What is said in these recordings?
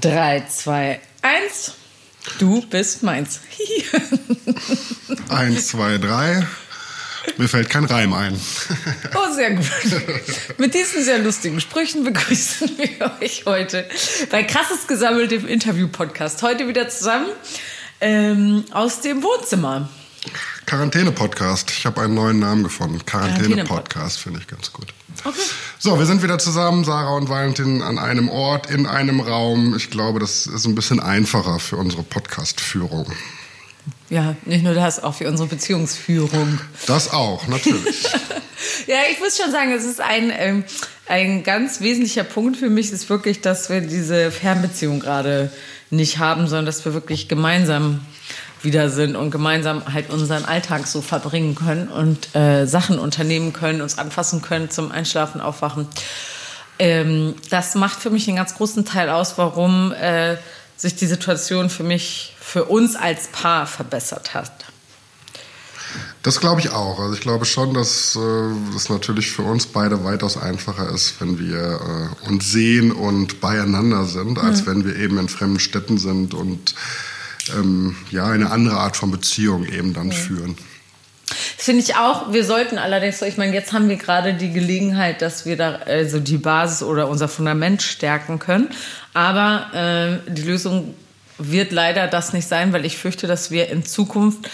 3, 2, 1. Du bist meins. 1, 2, 3. Mir fällt kein Reim ein. Oh, sehr gut. Mit diesen sehr lustigen Sprüchen begrüßen wir euch heute bei Krasses Gesammelt im Interview-Podcast. Heute wieder zusammen ähm, aus dem Wohnzimmer. Quarantäne-Podcast. Ich habe einen neuen Namen gefunden. Quarantäne-Podcast finde ich ganz gut. Okay. So, wir sind wieder zusammen, Sarah und Valentin, an einem Ort, in einem Raum. Ich glaube, das ist ein bisschen einfacher für unsere Podcast-Führung. Ja, nicht nur das, auch für unsere Beziehungsführung. Das auch, natürlich. ja, ich muss schon sagen, es ist ein, ähm, ein ganz wesentlicher Punkt für mich, ist wirklich, dass wir diese Fernbeziehung gerade nicht haben, sondern dass wir wirklich gemeinsam wieder sind und gemeinsam halt unseren Alltag so verbringen können und äh, Sachen unternehmen können, uns anfassen können zum Einschlafen, Aufwachen. Ähm, das macht für mich einen ganz großen Teil aus, warum äh, sich die Situation für mich, für uns als Paar verbessert hat. Das glaube ich auch. Also ich glaube schon, dass äh, es natürlich für uns beide weitaus einfacher ist, wenn wir äh, uns sehen und beieinander sind, als mhm. wenn wir eben in fremden Städten sind und ähm, ja, eine andere Art von Beziehung eben dann ja. führen. Finde ich auch. Wir sollten allerdings, ich meine, jetzt haben wir gerade die Gelegenheit, dass wir da also die Basis oder unser Fundament stärken können. Aber äh, die Lösung wird leider das nicht sein, weil ich fürchte, dass wir in Zukunft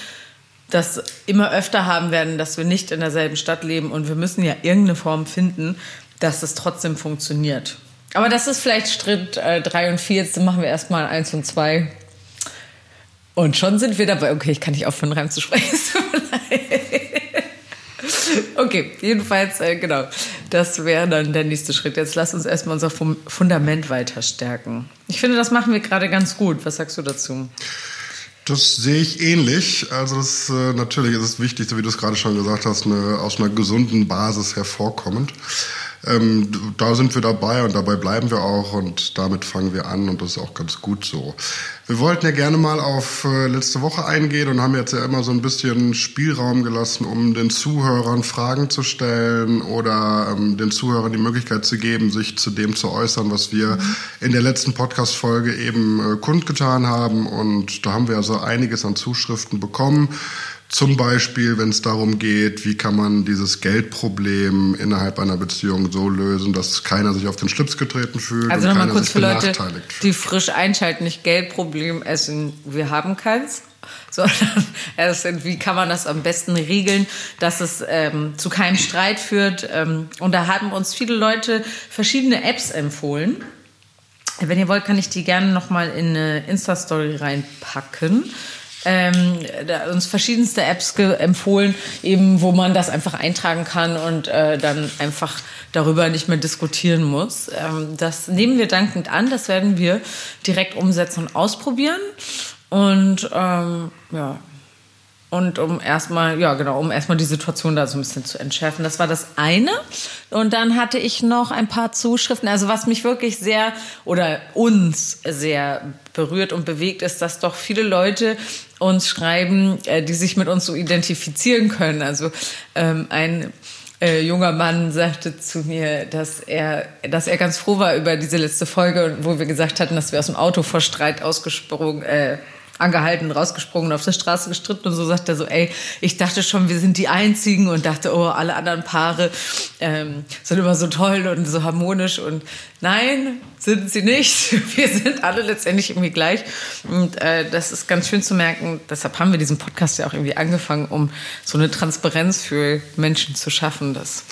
das immer öfter haben werden, dass wir nicht in derselben Stadt leben und wir müssen ja irgendeine Form finden, dass es trotzdem funktioniert. Aber das ist vielleicht Schritt 3 äh, und 4. Jetzt machen wir erstmal 1 und 2 und schon sind wir dabei. Okay, ich kann nicht aufhören, Reim zu sprechen. okay, jedenfalls, äh, genau. Das wäre dann der nächste Schritt. Jetzt lass uns erstmal unser Fundament weiter stärken. Ich finde, das machen wir gerade ganz gut. Was sagst du dazu? Das sehe ich ähnlich. Also das, äh, natürlich ist es wichtig, so wie du es gerade schon gesagt hast, eine, aus einer gesunden Basis hervorkommend. Ähm, da sind wir dabei und dabei bleiben wir auch und damit fangen wir an und das ist auch ganz gut so. Wir wollten ja gerne mal auf äh, letzte Woche eingehen und haben jetzt ja immer so ein bisschen Spielraum gelassen, um den Zuhörern Fragen zu stellen oder ähm, den Zuhörern die Möglichkeit zu geben, sich zu dem zu äußern, was wir mhm. in der letzten Podcast-Folge eben äh, kundgetan haben. Und da haben wir also einiges an Zuschriften bekommen. Zum Beispiel, wenn es darum geht, wie kann man dieses Geldproblem innerhalb einer Beziehung so lösen, dass keiner sich auf den Schlips getreten fühlt. Also nochmal kurz für Leute, die frisch einschalten, nicht Geldproblem essen, wir haben keins. Sondern sind, wie kann man das am besten regeln, dass es ähm, zu keinem Streit führt. Ähm, und da haben uns viele Leute verschiedene Apps empfohlen. Wenn ihr wollt, kann ich die gerne nochmal in eine Insta-Story reinpacken ähm, uns verschiedenste Apps empfohlen, eben wo man das einfach eintragen kann und äh, dann einfach darüber nicht mehr diskutieren muss. Ähm, das nehmen wir dankend an, das werden wir direkt umsetzen und ausprobieren. Und ähm, ja, und um erstmal, ja genau, um erstmal die Situation da so ein bisschen zu entschärfen. Das war das eine. Und dann hatte ich noch ein paar Zuschriften. Also was mich wirklich sehr oder uns sehr berührt und bewegt, ist, dass doch viele Leute uns schreiben, äh, die sich mit uns so identifizieren können. Also ähm, ein äh, junger Mann sagte zu mir, dass er, dass er ganz froh war über diese letzte Folge, wo wir gesagt hatten, dass wir aus dem Auto vor Streit ausgesprungen, äh, angehalten, rausgesprungen, auf der Straße gestritten und so sagt er so, ey, ich dachte schon, wir sind die Einzigen und dachte, oh, alle anderen Paare ähm, sind immer so toll und so harmonisch und nein, sind sie nicht. Wir sind alle letztendlich irgendwie gleich und äh, das ist ganz schön zu merken. Deshalb haben wir diesen Podcast ja auch irgendwie angefangen, um so eine Transparenz für Menschen zu schaffen, dass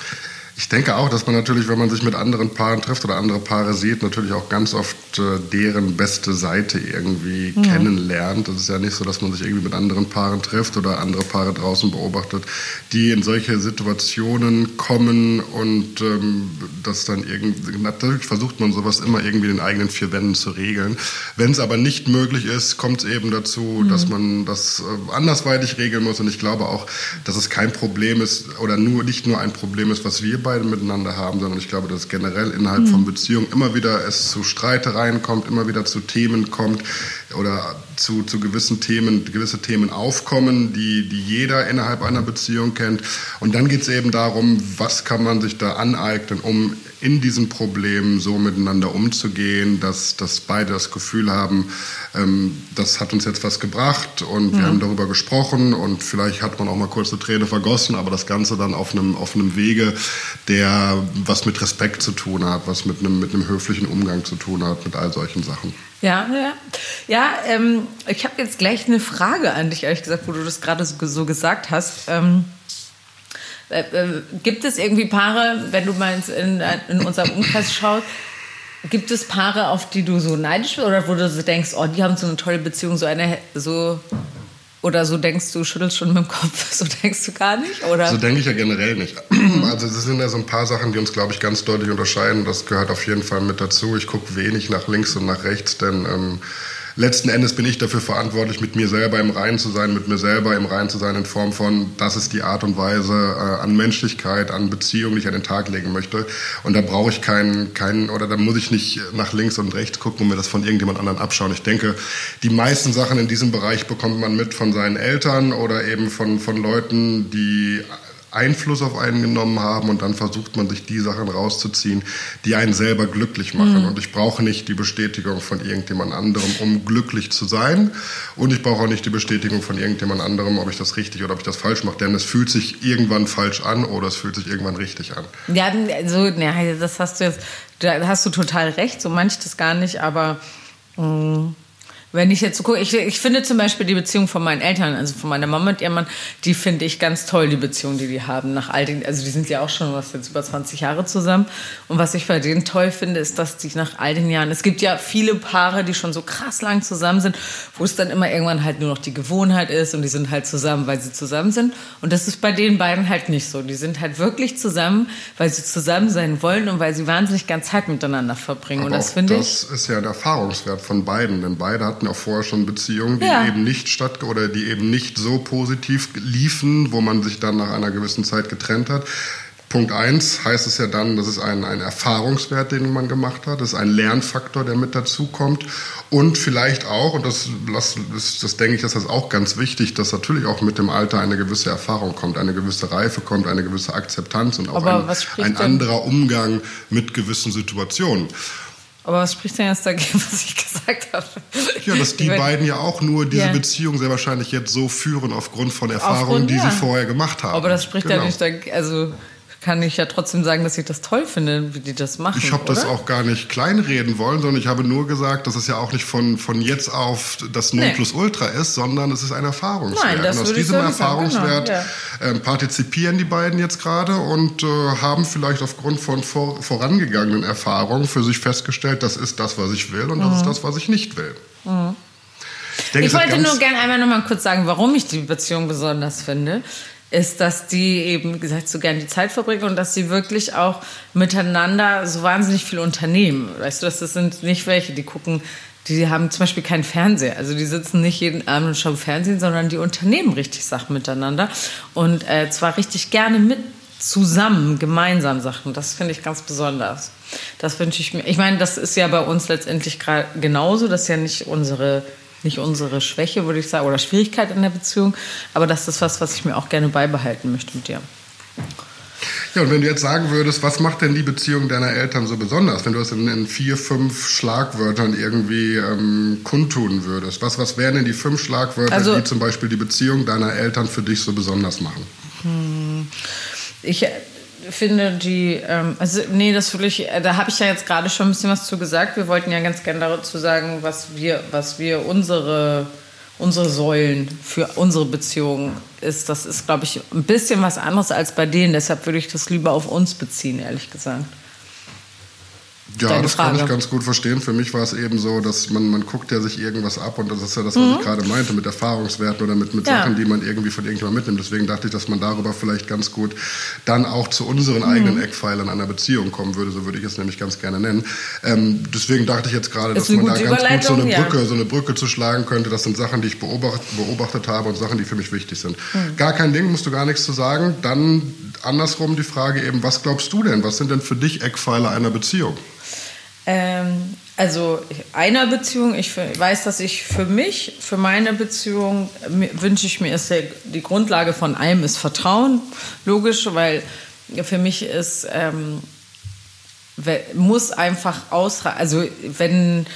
ich denke auch, dass man natürlich, wenn man sich mit anderen Paaren trifft oder andere Paare sieht, natürlich auch ganz oft äh, deren beste Seite irgendwie mhm. kennenlernt. Das ist ja nicht so, dass man sich irgendwie mit anderen Paaren trifft oder andere Paare draußen beobachtet, die in solche Situationen kommen und ähm, das dann irgendwie, natürlich versucht man sowas immer irgendwie in den eigenen vier Wänden zu regeln. Wenn es aber nicht möglich ist, kommt es eben dazu, mhm. dass man das äh, andersweitig regeln muss. Und ich glaube auch, dass es kein Problem ist oder nur nicht nur ein Problem ist, was wir beide miteinander haben, sondern ich glaube, dass generell innerhalb mhm. von Beziehungen immer wieder es zu Streitereien kommt, immer wieder zu Themen kommt oder zu, zu gewissen Themen, gewisse Themen aufkommen, die, die jeder innerhalb einer Beziehung kennt. Und dann geht es eben darum, was kann man sich da aneignen, um in diesen Problemen so miteinander umzugehen, dass, dass beide das Gefühl haben, ähm, das hat uns jetzt was gebracht und wir mhm. haben darüber gesprochen und vielleicht hat man auch mal kurz eine Träne vergossen, aber das Ganze dann auf einem, auf einem Wege, der was mit Respekt zu tun hat, was mit einem, mit einem höflichen Umgang zu tun hat, mit all solchen Sachen. Ja, ja. Ja, ähm, ich habe jetzt gleich eine Frage an dich, ehrlich gesagt, wo du das gerade so, so gesagt hast. Ähm, äh, äh, gibt es irgendwie Paare, wenn du mal in, in unserem Umkreis schaust, gibt es Paare, auf die du so neidisch bist oder wo du so denkst, oh, die haben so eine tolle Beziehung, so eine, so oder so denkst du, schüttelst schon mit dem Kopf, so denkst du gar nicht? Oder? So denke ich ja generell nicht. Also es sind ja so ein paar Sachen, die uns, glaube ich, ganz deutlich unterscheiden. Das gehört auf jeden Fall mit dazu. Ich gucke wenig nach links und nach rechts, denn ähm, letzten Endes bin ich dafür verantwortlich, mit mir selber im Reinen zu sein, mit mir selber im Reinen zu sein in Form von, das ist die Art und Weise äh, an Menschlichkeit, an Beziehung, die ich an den Tag legen möchte. Und da brauche ich keinen, keinen, oder da muss ich nicht nach links und rechts gucken und mir das von irgendjemand anderen abschauen. Ich denke, die meisten Sachen in diesem Bereich bekommt man mit von seinen Eltern oder eben von, von Leuten, die Einfluss auf einen genommen haben und dann versucht man sich die Sachen rauszuziehen, die einen selber glücklich machen. Mhm. Und ich brauche nicht die Bestätigung von irgendjemand anderem, um glücklich zu sein. Und ich brauche auch nicht die Bestätigung von irgendjemand anderem, ob ich das richtig oder ob ich das falsch mache. Denn es fühlt sich irgendwann falsch an oder es fühlt sich irgendwann richtig an. Ja, also, ja, das hast du jetzt, da hast du total recht, so manche das gar nicht, aber. Mh mm, wenn ich jetzt so gucke, ich, ich finde zum Beispiel die Beziehung von meinen Eltern, also von meiner Mama und ihrem Mann, die finde ich ganz toll, die Beziehung, die die haben nach all den, also die sind ja auch schon was jetzt über 20 Jahre zusammen. Und was ich bei denen toll finde, ist, dass die nach all den Jahren, es gibt ja viele Paare, die schon so krass lang zusammen sind, wo es dann immer irgendwann halt nur noch die Gewohnheit ist und die sind halt zusammen, weil sie zusammen sind. Und das ist bei den beiden halt nicht so. Die sind halt wirklich zusammen, weil sie zusammen sein wollen und weil sie wahnsinnig gern Zeit miteinander verbringen. Aber und das finde ich. Das ist ja ein Erfahrungswert von beiden, denn beide hatten hatten auch vorher schon Beziehungen, die ja. eben nicht statt oder die eben nicht so positiv liefen, wo man sich dann nach einer gewissen Zeit getrennt hat. Punkt eins heißt es ja dann, das ist ein, ein Erfahrungswert, den man gemacht hat. Das ist ein Lernfaktor, der mit dazukommt. Und vielleicht auch, und das, das, das, das denke ich, das ist auch ganz wichtig, dass natürlich auch mit dem Alter eine gewisse Erfahrung kommt, eine gewisse Reife kommt, eine gewisse Akzeptanz und auch ein, ein anderer Umgang mit gewissen Situationen. Aber was spricht denn jetzt dagegen, was ich gesagt habe? Ja, dass die beiden ja auch nur diese ja. Beziehung sehr wahrscheinlich jetzt so führen aufgrund von Erfahrungen, aufgrund, die ja. sie vorher gemacht haben. Aber das spricht genau. ja nicht dagegen, also kann ich ja trotzdem sagen, dass ich das toll finde, wie die das machen. Ich habe das auch gar nicht kleinreden wollen, sondern ich habe nur gesagt, dass es ja auch nicht von, von jetzt auf das Nonplusultra nee. ist, sondern es ist ein Erfahrungswert. Nein, das und aus diesem Erfahrungswert genau, ja. äh, partizipieren die beiden jetzt gerade und äh, haben vielleicht aufgrund von vor, vorangegangenen Erfahrungen für sich festgestellt, das ist das, was ich will und mhm. das ist mhm. das, was ich nicht will. Mhm. Ich, denke, ich wollte nur gerne einmal noch mal kurz sagen, warum ich die Beziehung besonders finde ist, dass die eben gesagt so gerne die Zeit verbringen und dass sie wirklich auch miteinander so wahnsinnig viel unternehmen. Weißt du, das sind nicht welche, die gucken, die haben zum Beispiel keinen Fernseher. Also die sitzen nicht jeden Abend und schauen Fernsehen, sondern die unternehmen richtig Sachen miteinander und äh, zwar richtig gerne mit zusammen, gemeinsam Sachen. Das finde ich ganz besonders. Das wünsche ich mir. Ich meine, das ist ja bei uns letztendlich genauso. Das ist ja nicht unsere nicht unsere Schwäche, würde ich sagen, oder Schwierigkeit in der Beziehung, aber das ist was, was ich mir auch gerne beibehalten möchte mit dir. Ja, und wenn du jetzt sagen würdest, was macht denn die Beziehung deiner Eltern so besonders, wenn du es in, in vier, fünf Schlagwörtern irgendwie ähm, kundtun würdest, was, was wären denn die fünf Schlagwörter, also, die zum Beispiel die Beziehung deiner Eltern für dich so besonders machen? Hm, ich finde die, ähm, also nee, das will ich, äh, da habe ich ja jetzt gerade schon ein bisschen was zu gesagt. Wir wollten ja ganz gerne dazu sagen, was wir, was wir unsere, unsere Säulen für unsere Beziehung ist. Das ist, glaube ich, ein bisschen was anderes als bei denen. Deshalb würde ich das lieber auf uns beziehen, ehrlich gesagt. Ja, das Frage. kann ich ganz gut verstehen. Für mich war es eben so, dass man, man guckt ja sich irgendwas ab und das ist ja das, was mhm. ich gerade meinte, mit Erfahrungswerten oder mit, mit ja. Sachen, die man irgendwie von irgendjemandem mitnimmt. Deswegen dachte ich, dass man darüber vielleicht ganz gut dann auch zu unseren mhm. eigenen Eckpfeilern einer Beziehung kommen würde. So würde ich es nämlich ganz gerne nennen. Ähm, deswegen dachte ich jetzt gerade, dass man da ganz gut so eine Brücke, ja. so eine Brücke zu schlagen könnte. Das sind Sachen, die ich beobacht, beobachtet habe und Sachen, die für mich wichtig sind. Mhm. Gar kein Ding, musst du gar nichts zu sagen. Dann andersrum die Frage eben, was glaubst du denn? Was sind denn für dich Eckpfeiler einer Beziehung? Ähm, also einer Beziehung, ich weiß, dass ich für mich, für meine Beziehung, wünsche ich mir, ist der, die Grundlage von allem ist Vertrauen, logisch, weil für mich ist, ähm, muss einfach ausreichen, also wenn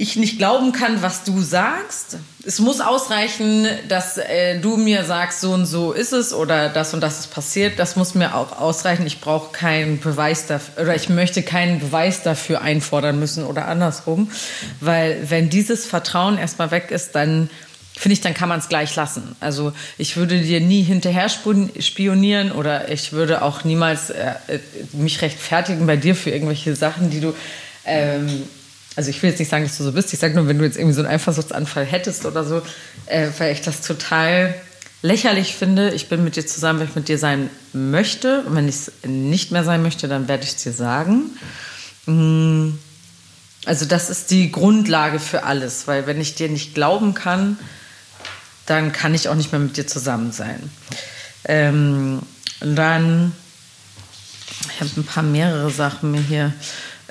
ich nicht glauben kann, was du sagst. Es muss ausreichen, dass äh, du mir sagst, so und so ist es oder das und das ist passiert. Das muss mir auch ausreichen. Ich brauche keinen Beweis dafür oder ich möchte keinen Beweis dafür einfordern müssen oder andersrum. Weil wenn dieses Vertrauen erstmal weg ist, dann finde ich, dann kann man es gleich lassen. Also ich würde dir nie hinterher spionieren oder ich würde auch niemals äh, äh, mich rechtfertigen bei dir für irgendwelche Sachen, die du ähm, also ich will jetzt nicht sagen, dass du so bist, ich sage nur, wenn du jetzt irgendwie so einen Eifersuchtsanfall hättest oder so, äh, weil ich das total lächerlich finde. Ich bin mit dir zusammen, weil ich mit dir sein möchte. Und wenn ich es nicht mehr sein möchte, dann werde ich es dir sagen. Mm. Also das ist die Grundlage für alles, weil wenn ich dir nicht glauben kann, dann kann ich auch nicht mehr mit dir zusammen sein. Ähm, und dann, ich habe ein paar mehrere Sachen mir hier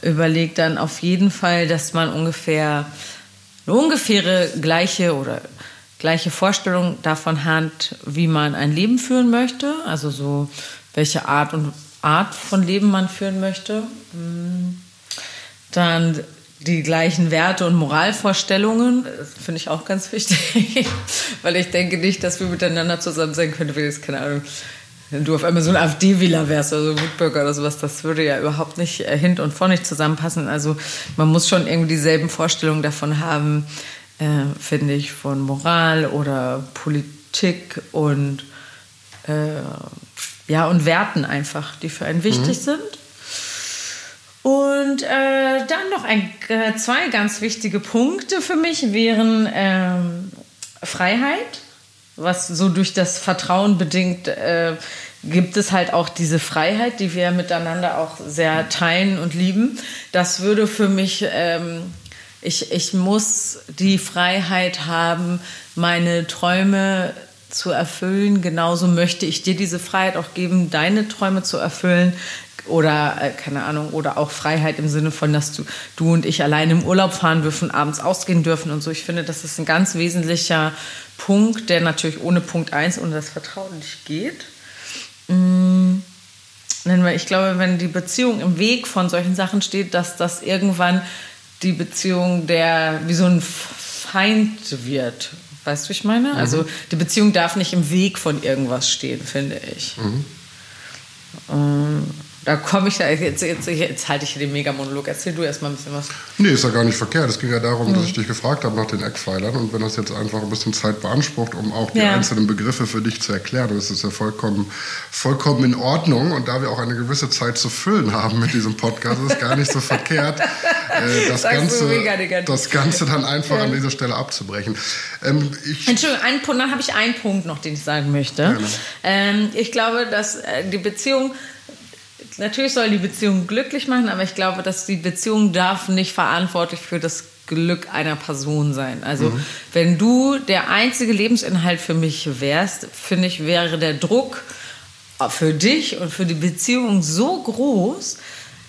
überlegt dann auf jeden Fall, dass man ungefähr eine ungefähre gleiche oder gleiche Vorstellung davon hat, wie man ein Leben führen möchte, also so welche Art und Art von Leben man führen möchte. Hm. Dann die gleichen Werte und Moralvorstellungen, finde ich auch ganz wichtig, weil ich denke nicht, dass wir miteinander zusammen sein können, wenn jetzt keine Ahnung wenn du auf einmal so ein AfD-Wähler wärst oder so Wutbürger oder sowas, das würde ja überhaupt nicht äh, hint und vor nicht zusammenpassen. Also man muss schon irgendwie dieselben Vorstellungen davon haben, äh, finde ich, von Moral oder Politik und äh, ja und Werten einfach, die für einen wichtig mhm. sind. Und äh, dann noch ein, äh, zwei ganz wichtige Punkte für mich wären ähm, Freiheit was so durch das Vertrauen bedingt, äh, gibt es halt auch diese Freiheit, die wir miteinander auch sehr teilen und lieben. Das würde für mich, ähm, ich, ich muss die Freiheit haben, meine Träume zu erfüllen. Genauso möchte ich dir diese Freiheit auch geben, deine Träume zu erfüllen. Oder, äh, keine Ahnung, oder auch Freiheit im Sinne von, dass du, du und ich alleine im Urlaub fahren dürfen, abends ausgehen dürfen und so. Ich finde, das ist ein ganz wesentlicher Punkt, der natürlich ohne Punkt 1, ohne das Vertrauen nicht geht. Mm, ich glaube, wenn die Beziehung im Weg von solchen Sachen steht, dass das irgendwann die Beziehung der wie so ein Feind wird. Weißt du, wie ich meine? Mhm. Also die Beziehung darf nicht im Weg von irgendwas stehen, finde ich. Mhm. Ähm, da komme ich, jetzt, jetzt, jetzt halte ich hier den Mega-Monolog. Erzähl du erst mal ein bisschen was. Nee, ist ja gar nicht verkehrt. Es ging ja darum, mhm. dass ich dich gefragt habe nach den Eckpfeilern. Und wenn das jetzt einfach ein bisschen Zeit beansprucht, um auch die ja. einzelnen Begriffe für dich zu erklären, das ist ja vollkommen, vollkommen in Ordnung. Und da wir auch eine gewisse Zeit zu füllen haben mit diesem Podcast, ist es gar nicht so verkehrt, äh, das, Ganze, das Ganze dann einfach ja. an dieser Stelle abzubrechen. Ähm, Entschuldigung, einen Punkt, dann habe ich einen Punkt noch, den ich sagen möchte. Ähm, ich glaube, dass äh, die Beziehung natürlich soll die Beziehung glücklich machen, aber ich glaube, dass die Beziehung darf nicht verantwortlich für das Glück einer Person sein. Also mhm. wenn du der einzige Lebensinhalt für mich wärst, finde ich, wäre der Druck für dich und für die Beziehung so groß,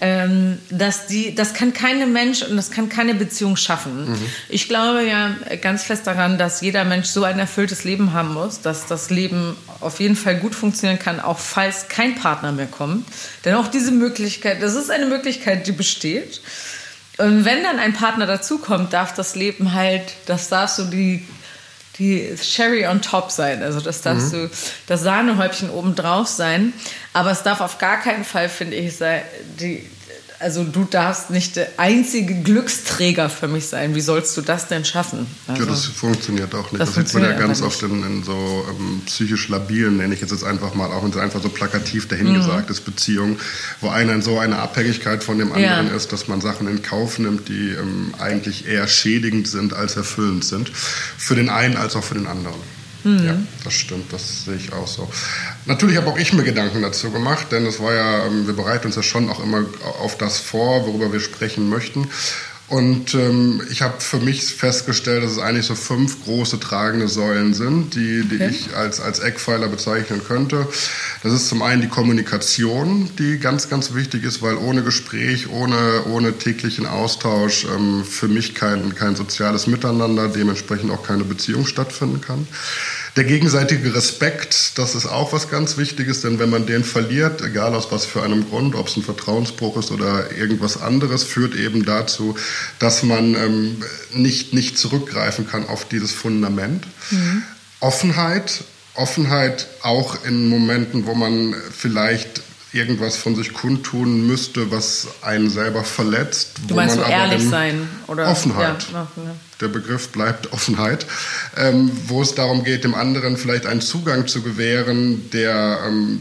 ähm, dass die, das kann keine Mensch und das kann keine Beziehung schaffen. Mhm. Ich glaube ja ganz fest daran, dass jeder Mensch so ein erfülltes Leben haben muss, dass das Leben auf jeden Fall gut funktionieren kann, auch falls kein Partner mehr kommt. Denn auch diese Möglichkeit, das ist eine Möglichkeit, die besteht. Und wenn dann ein Partner dazukommt, darf das Leben halt, das darf so die die Sherry on top sein. Also das darf mhm. so das Sahnehäubchen oben drauf sein. Aber es darf auf gar keinen Fall, finde ich, sein, die, also du darfst nicht der einzige Glücksträger für mich sein. Wie sollst du das denn schaffen? Also, ja, das funktioniert auch nicht. Das, das sieht man ja ganz oft in, in so ähm, psychisch labilen, nenne ich jetzt einfach mal, auch wenn es einfach so plakativ dahingesagt mhm. ist, Beziehungen, wo einer in so einer Abhängigkeit von dem anderen ja. ist, dass man Sachen in Kauf nimmt, die ähm, eigentlich eher schädigend sind als erfüllend sind. Für den einen als auch für den anderen. Mhm. Ja, das stimmt, das sehe ich auch so. Natürlich habe auch ich mir Gedanken dazu gemacht, denn es war ja, ähm, wir bereiten uns ja schon auch immer auf das vor, worüber wir sprechen möchten. Und ähm, ich habe für mich festgestellt, dass es eigentlich so fünf große tragende Säulen sind, die, die okay. ich als, als Eckpfeiler bezeichnen könnte. Das ist zum einen die Kommunikation, die ganz, ganz wichtig ist, weil ohne Gespräch, ohne, ohne täglichen Austausch ähm, für mich kein, kein soziales Miteinander, dementsprechend auch keine Beziehung stattfinden kann. Der gegenseitige Respekt, das ist auch was ganz Wichtiges, denn wenn man den verliert, egal aus was für einem Grund, ob es ein Vertrauensbruch ist oder irgendwas anderes, führt eben dazu, dass man ähm, nicht, nicht zurückgreifen kann auf dieses Fundament. Mhm. Offenheit, Offenheit auch in Momenten, wo man vielleicht irgendwas von sich kundtun müsste, was einen selber verletzt. Du meinst so ehrlich sein oder Offenheit. Ja, Der Begriff bleibt Offenheit, ähm, wo es darum geht, dem anderen vielleicht einen Zugang zu gewähren, der ähm,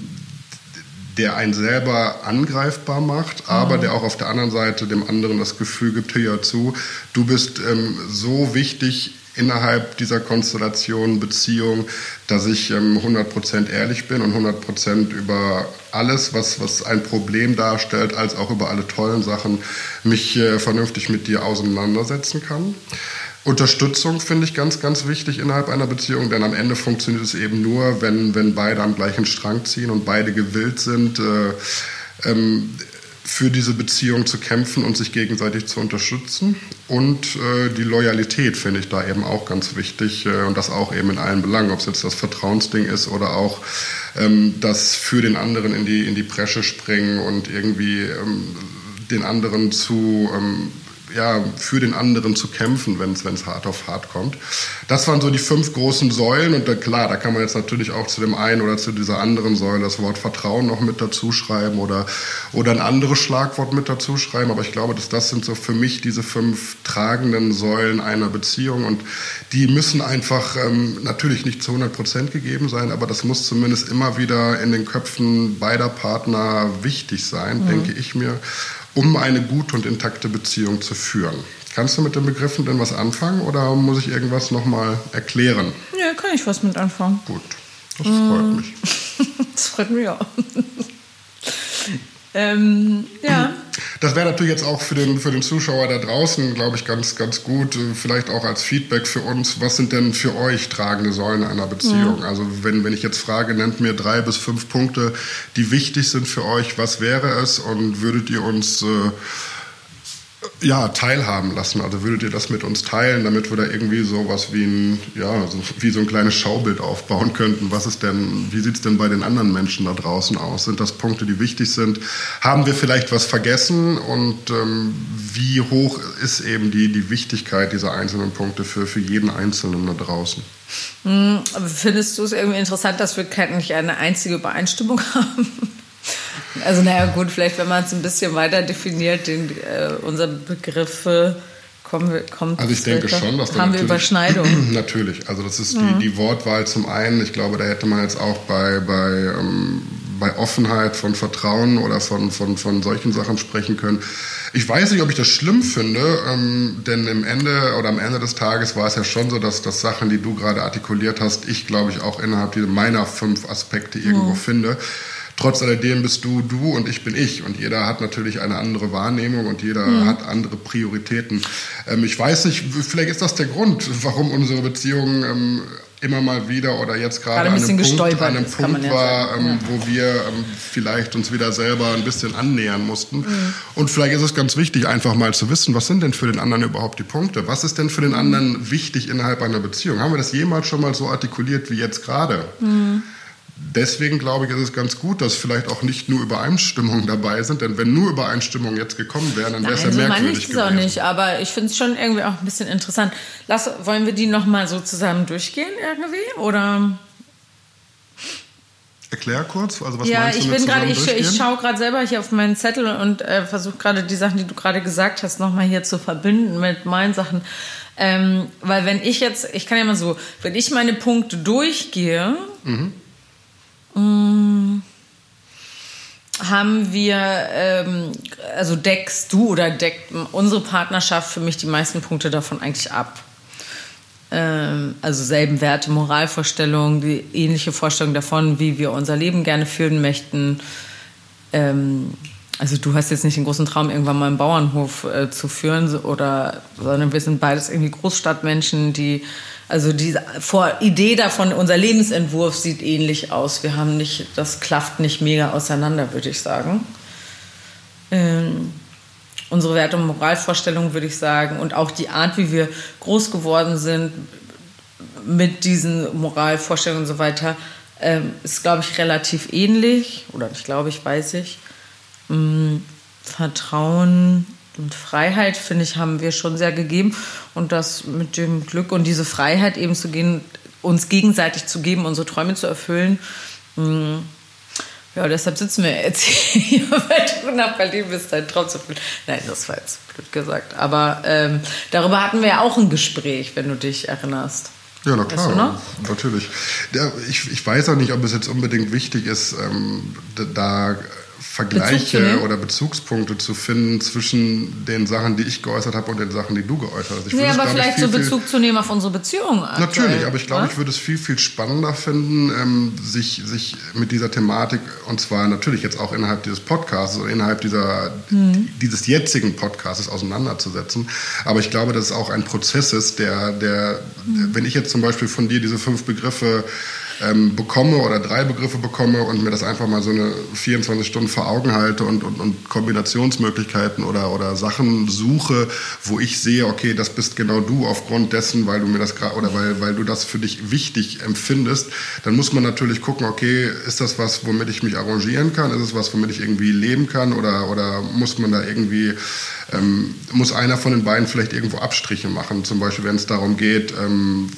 der einen selber angreifbar macht, aber mhm. der auch auf der anderen Seite dem anderen das Gefühl gibt, hör zu, du bist ähm, so wichtig innerhalb dieser Konstellation, Beziehung, dass ich ähm, 100% ehrlich bin und 100% über alles, was, was ein Problem darstellt, als auch über alle tollen Sachen, mich äh, vernünftig mit dir auseinandersetzen kann. Unterstützung finde ich ganz, ganz wichtig innerhalb einer Beziehung, denn am Ende funktioniert es eben nur, wenn, wenn beide am gleichen Strang ziehen und beide gewillt sind, äh, ähm, für diese Beziehung zu kämpfen und sich gegenseitig zu unterstützen. Und äh, die Loyalität finde ich da eben auch ganz wichtig äh, und das auch eben in allen Belangen, ob es jetzt das Vertrauensding ist oder auch ähm, das für den anderen in die, in die Bresche springen und irgendwie ähm, den anderen zu ähm, ja, für den anderen zu kämpfen, wenn es hart auf hart kommt. Das waren so die fünf großen Säulen und da, klar, da kann man jetzt natürlich auch zu dem einen oder zu dieser anderen Säule das Wort Vertrauen noch mit dazu schreiben oder, oder ein anderes Schlagwort mit dazu schreiben, aber ich glaube, dass das sind so für mich diese fünf tragenden Säulen einer Beziehung und die müssen einfach ähm, natürlich nicht zu 100 Prozent gegeben sein, aber das muss zumindest immer wieder in den Köpfen beider Partner wichtig sein, mhm. denke ich mir um eine gute und intakte Beziehung zu führen. Kannst du mit den Begriffen denn was anfangen oder muss ich irgendwas nochmal erklären? Ja, kann ich was mit anfangen. Gut, das freut mich. das freut mich auch. Ähm, ja. Das wäre natürlich jetzt auch für den, für den Zuschauer da draußen, glaube ich, ganz, ganz gut. Äh, vielleicht auch als Feedback für uns. Was sind denn für euch tragende Säulen einer Beziehung? Mhm. Also, wenn, wenn ich jetzt frage, nennt mir drei bis fünf Punkte, die wichtig sind für euch, was wäre es? Und würdet ihr uns. Äh, ja, teilhaben lassen. Also würdet ihr das mit uns teilen, damit wir da irgendwie so was wie ein, ja, so, wie so ein kleines Schaubild aufbauen könnten. Was ist denn, wie sieht es denn bei den anderen Menschen da draußen aus? Sind das Punkte, die wichtig sind? Haben wir vielleicht was vergessen? Und ähm, wie hoch ist eben die, die Wichtigkeit dieser einzelnen Punkte für, für jeden Einzelnen da draußen? Hm, findest du es irgendwie interessant, dass wir nicht eine einzige Übereinstimmung haben? Also naja gut, vielleicht wenn man es ein bisschen weiter definiert, den, äh, unsere Begriffe kommen wir, kommt Also ich denke schon, dass da haben wir Überschneidungen. natürlich, also das ist die, die Wortwahl zum einen. Ich glaube, da hätte man jetzt auch bei, bei, ähm, bei Offenheit von Vertrauen oder von, von, von solchen Sachen sprechen können. Ich weiß nicht, ob ich das schlimm finde, ähm, denn im Ende oder am Ende des Tages war es ja schon so, dass, dass Sachen, die du gerade artikuliert hast, ich glaube ich auch innerhalb meiner fünf Aspekte irgendwo mhm. finde. Trotz alledem bist du du und ich bin ich. Und jeder hat natürlich eine andere Wahrnehmung und jeder mhm. hat andere Prioritäten. Ähm, ich weiß nicht, vielleicht ist das der Grund, warum unsere Beziehung ähm, immer mal wieder oder jetzt gerade an einem Punkt, einem Punkt ja war, ähm, ja. wo wir ähm, vielleicht uns wieder selber ein bisschen annähern mussten. Mhm. Und vielleicht ist es ganz wichtig, einfach mal zu wissen, was sind denn für den anderen überhaupt die Punkte? Was ist denn für den mhm. anderen wichtig innerhalb einer Beziehung? Haben wir das jemals schon mal so artikuliert wie jetzt gerade? Mhm deswegen glaube ich, ist es ganz gut, dass vielleicht auch nicht nur Übereinstimmungen dabei sind, denn wenn nur Übereinstimmungen jetzt gekommen wären, dann wäre es ja so merkwürdig meine ich gewesen. auch nicht, aber ich finde es schon irgendwie auch ein bisschen interessant. Lass, wollen wir die nochmal so zusammen durchgehen irgendwie oder? Erklär kurz, also was ja, meinst du ich bin gerade, ich, ich schaue gerade selber hier auf meinen Zettel und äh, versuche gerade die Sachen, die du gerade gesagt hast, nochmal hier zu verbinden mit meinen Sachen. Ähm, weil wenn ich jetzt, ich kann ja mal so, wenn ich meine Punkte durchgehe, mhm Mm. haben wir, ähm, also deckst du oder deckt unsere Partnerschaft für mich die meisten Punkte davon eigentlich ab. Ähm, also selben Werte, Moralvorstellungen, die ähnliche Vorstellung davon, wie wir unser Leben gerne führen möchten. Ähm, also du hast jetzt nicht den großen Traum, irgendwann mal einen Bauernhof äh, zu führen, oder, sondern wir sind beides irgendwie Großstadtmenschen, die, also die vor Idee davon, unser Lebensentwurf sieht ähnlich aus. Wir haben nicht, das klafft nicht mega auseinander, würde ich sagen. Ähm, unsere Werte- und Moralvorstellungen, würde ich sagen, und auch die Art, wie wir groß geworden sind mit diesen Moralvorstellungen und so weiter, ähm, ist, glaube ich, relativ ähnlich. Oder nicht glaube ich, weiß ich. Ähm, Vertrauen und Freiheit, finde ich, haben wir schon sehr gegeben. Und das mit dem Glück und diese Freiheit eben zu gehen, uns gegenseitig zu geben, unsere Träume zu erfüllen. Ähm, ja, deshalb sitzen wir jetzt hier, weil du nach Berlin bist, dein Traum zu erfüllen. Nein, das war jetzt blöd gesagt. Aber ähm, darüber hatten wir ja auch ein Gespräch, wenn du dich erinnerst. Ja, na klar, weißt du natürlich. Ja, ich, ich weiß auch nicht, ob es jetzt unbedingt wichtig ist, ähm, da Vergleiche Bezug oder Bezugspunkte zu finden zwischen den Sachen, die ich geäußert habe und den Sachen, die du geäußert hast. Ich nee, aber vielleicht viel, so Bezug zu nehmen auf unsere Beziehung. Aktuell, natürlich, aber ich glaube, ja? ich würde es viel, viel spannender finden, ähm, sich, sich mit dieser Thematik, und zwar natürlich jetzt auch innerhalb dieses Podcasts oder innerhalb dieser, mhm. dieses jetzigen Podcasts auseinanderzusetzen. Aber ich glaube, dass es auch ein Prozess ist, der, der mhm. wenn ich jetzt zum Beispiel von dir diese fünf Begriffe ähm, bekomme oder drei Begriffe bekomme und mir das einfach mal so eine 24 Stunden vor Augen halte und, und, und Kombinationsmöglichkeiten oder, oder Sachen suche, wo ich sehe, okay, das bist genau du aufgrund dessen, weil du mir das gerade oder weil, weil du das für dich wichtig empfindest, dann muss man natürlich gucken, okay, ist das was, womit ich mich arrangieren kann? Ist es was, womit ich irgendwie leben kann? Oder, oder muss man da irgendwie ähm, muss einer von den beiden vielleicht irgendwo Abstriche machen. Zum Beispiel, wenn es darum geht, ähm,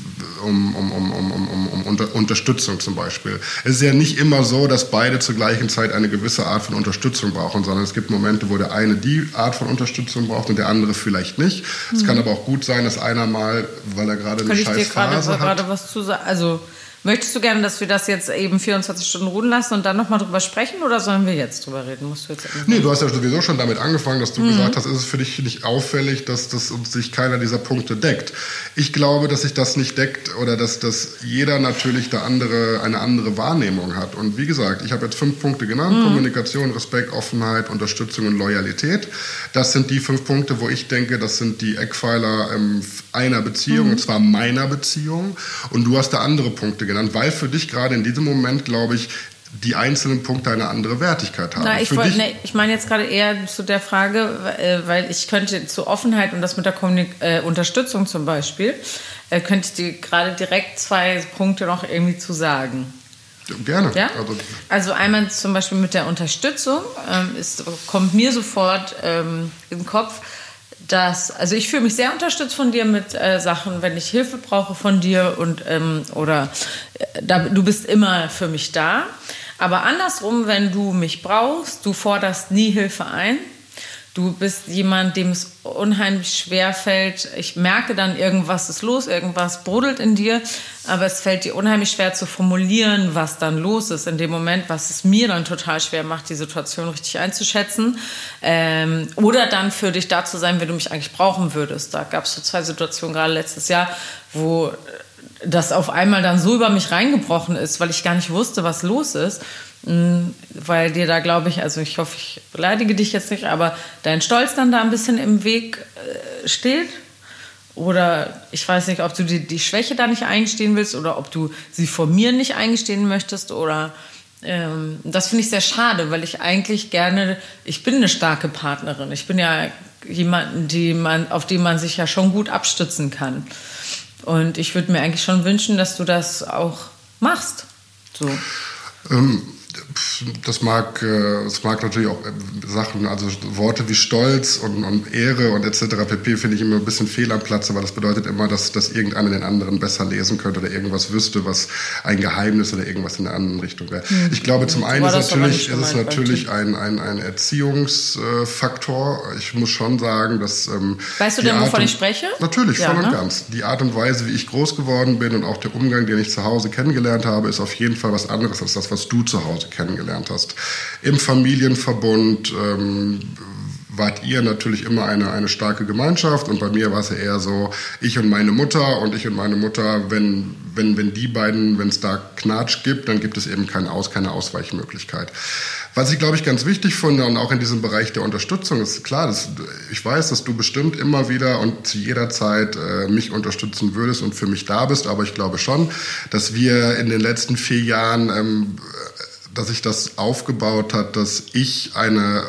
um, um, um, um, um, um unter, Unterstützung zum Beispiel. Es ist ja nicht immer so, dass beide zur gleichen Zeit eine gewisse Art von Unterstützung brauchen, sondern es gibt Momente, wo der eine die Art von Unterstützung braucht und der andere vielleicht nicht. Mhm. Es kann aber auch gut sein, dass einer mal, weil er gerade eine scheiß Phase hat... gerade was zu sagen? Also Möchtest du gerne, dass wir das jetzt eben 24 Stunden ruhen lassen und dann nochmal drüber sprechen oder sollen wir jetzt drüber reden? Musst du jetzt nee, du hast ja sowieso schon damit angefangen, dass du mhm. gesagt hast, ist es für dich nicht auffällig, dass das sich keiner dieser Punkte deckt. Ich glaube, dass sich das nicht deckt oder dass, dass jeder natürlich der andere, eine andere Wahrnehmung hat. Und wie gesagt, ich habe jetzt fünf Punkte genannt: mhm. Kommunikation, Respekt, Offenheit, Unterstützung und Loyalität. Das sind die fünf Punkte, wo ich denke, das sind die Eckpfeiler ähm, einer Beziehung, mhm. und zwar meiner Beziehung. Und du hast da andere Punkte genannt, weil für dich gerade in diesem Moment, glaube ich, die einzelnen Punkte eine andere Wertigkeit haben. Na, ich, nee, ich meine jetzt gerade eher zu der Frage, äh, weil ich könnte zu Offenheit und das mit der Kommunik äh, Unterstützung zum Beispiel, äh, könnte ich dir gerade direkt zwei Punkte noch irgendwie zu sagen. Gerne. Ja? Also, also, einmal zum Beispiel mit der Unterstützung ähm, ist, kommt mir sofort ähm, im Kopf, dass, also ich fühle mich sehr unterstützt von dir mit äh, Sachen, wenn ich Hilfe brauche von dir und ähm, oder äh, da, du bist immer für mich da. Aber andersrum, wenn du mich brauchst, du forderst nie Hilfe ein, Du bist jemand, dem es unheimlich schwer fällt. Ich merke dann, irgendwas ist los, irgendwas brodelt in dir, aber es fällt dir unheimlich schwer zu formulieren, was dann los ist in dem Moment, was es mir dann total schwer macht, die Situation richtig einzuschätzen. Ähm, oder dann für dich da zu sein, wenn du mich eigentlich brauchen würdest. Da gab es so zwei Situationen, gerade letztes Jahr, wo das auf einmal dann so über mich reingebrochen ist, weil ich gar nicht wusste, was los ist. Mm, weil dir da, glaube ich, also ich hoffe, ich beleidige dich jetzt nicht, aber dein Stolz dann da ein bisschen im Weg äh, steht. Oder ich weiß nicht, ob du die, die Schwäche da nicht eingestehen willst oder ob du sie vor mir nicht eingestehen möchtest. Oder ähm, das finde ich sehr schade, weil ich eigentlich gerne, ich bin eine starke Partnerin. Ich bin ja jemanden, die man, auf den man sich ja schon gut abstützen kann. Und ich würde mir eigentlich schon wünschen, dass du das auch machst. So. Ähm, das mag, äh, das mag natürlich auch äh, Sachen, also Worte wie Stolz und, und Ehre und etc. pp. finde ich immer ein bisschen fehl am Platz, aber das bedeutet immer, dass, dass irgendeiner den anderen besser lesen könnte oder irgendwas wüsste, was ein Geheimnis oder irgendwas in der anderen Richtung wäre. Hm. Ich glaube, zum einen ist, natürlich, ist es natürlich ein, ein, ein Erziehungsfaktor. Ich muss schon sagen, dass. Ähm, weißt du denn, wovon ich spreche? Natürlich, ja, voll ne? und ganz. Die Art und Weise, wie ich groß geworden bin und auch der Umgang, den ich zu Hause kennengelernt habe, ist auf jeden Fall was anderes als das, was du zu Hause kennengelernt hast. Im Familienverbund, ähm, wart ihr natürlich immer eine, eine starke Gemeinschaft und bei mir war es ja eher so, ich und meine Mutter und ich und meine Mutter, wenn, wenn, wenn die beiden, wenn es da Knatsch gibt, dann gibt es eben kein Aus, keine Ausweichmöglichkeit. Was ich, glaube ich, ganz wichtig finde und auch in diesem Bereich der Unterstützung ist klar, dass, ich weiß, dass du bestimmt immer wieder und zu jeder Zeit äh, mich unterstützen würdest und für mich da bist, aber ich glaube schon, dass wir in den letzten vier Jahren, ähm, dass sich das aufgebaut hat, dass ich eine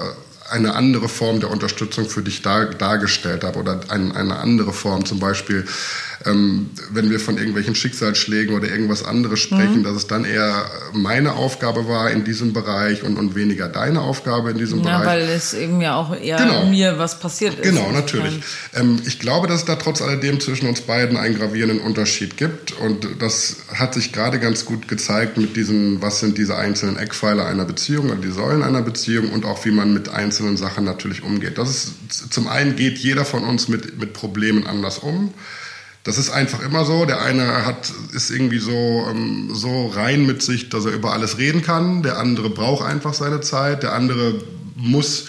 eine andere Form der Unterstützung für dich dar, dargestellt habe oder ein, eine andere Form. Zum Beispiel ähm, wenn wir von irgendwelchen Schicksalsschlägen oder irgendwas anderes sprechen, mhm. dass es dann eher meine Aufgabe war in diesem Bereich und, und weniger deine Aufgabe in diesem ja, Bereich. weil es eben ja auch eher genau. mir was passiert ist. Genau, natürlich. Ähm, ich glaube, dass es da trotz alledem zwischen uns beiden einen gravierenden Unterschied gibt und das hat sich gerade ganz gut gezeigt mit diesen, was sind diese einzelnen Eckpfeiler einer Beziehung oder die Säulen einer Beziehung und auch wie man mit einzelnen Sachen natürlich umgeht. Das ist, zum einen geht jeder von uns mit, mit Problemen anders um. Das ist einfach immer so. Der eine hat, ist irgendwie so, ähm, so rein mit sich, dass er über alles reden kann. Der andere braucht einfach seine Zeit. Der andere muss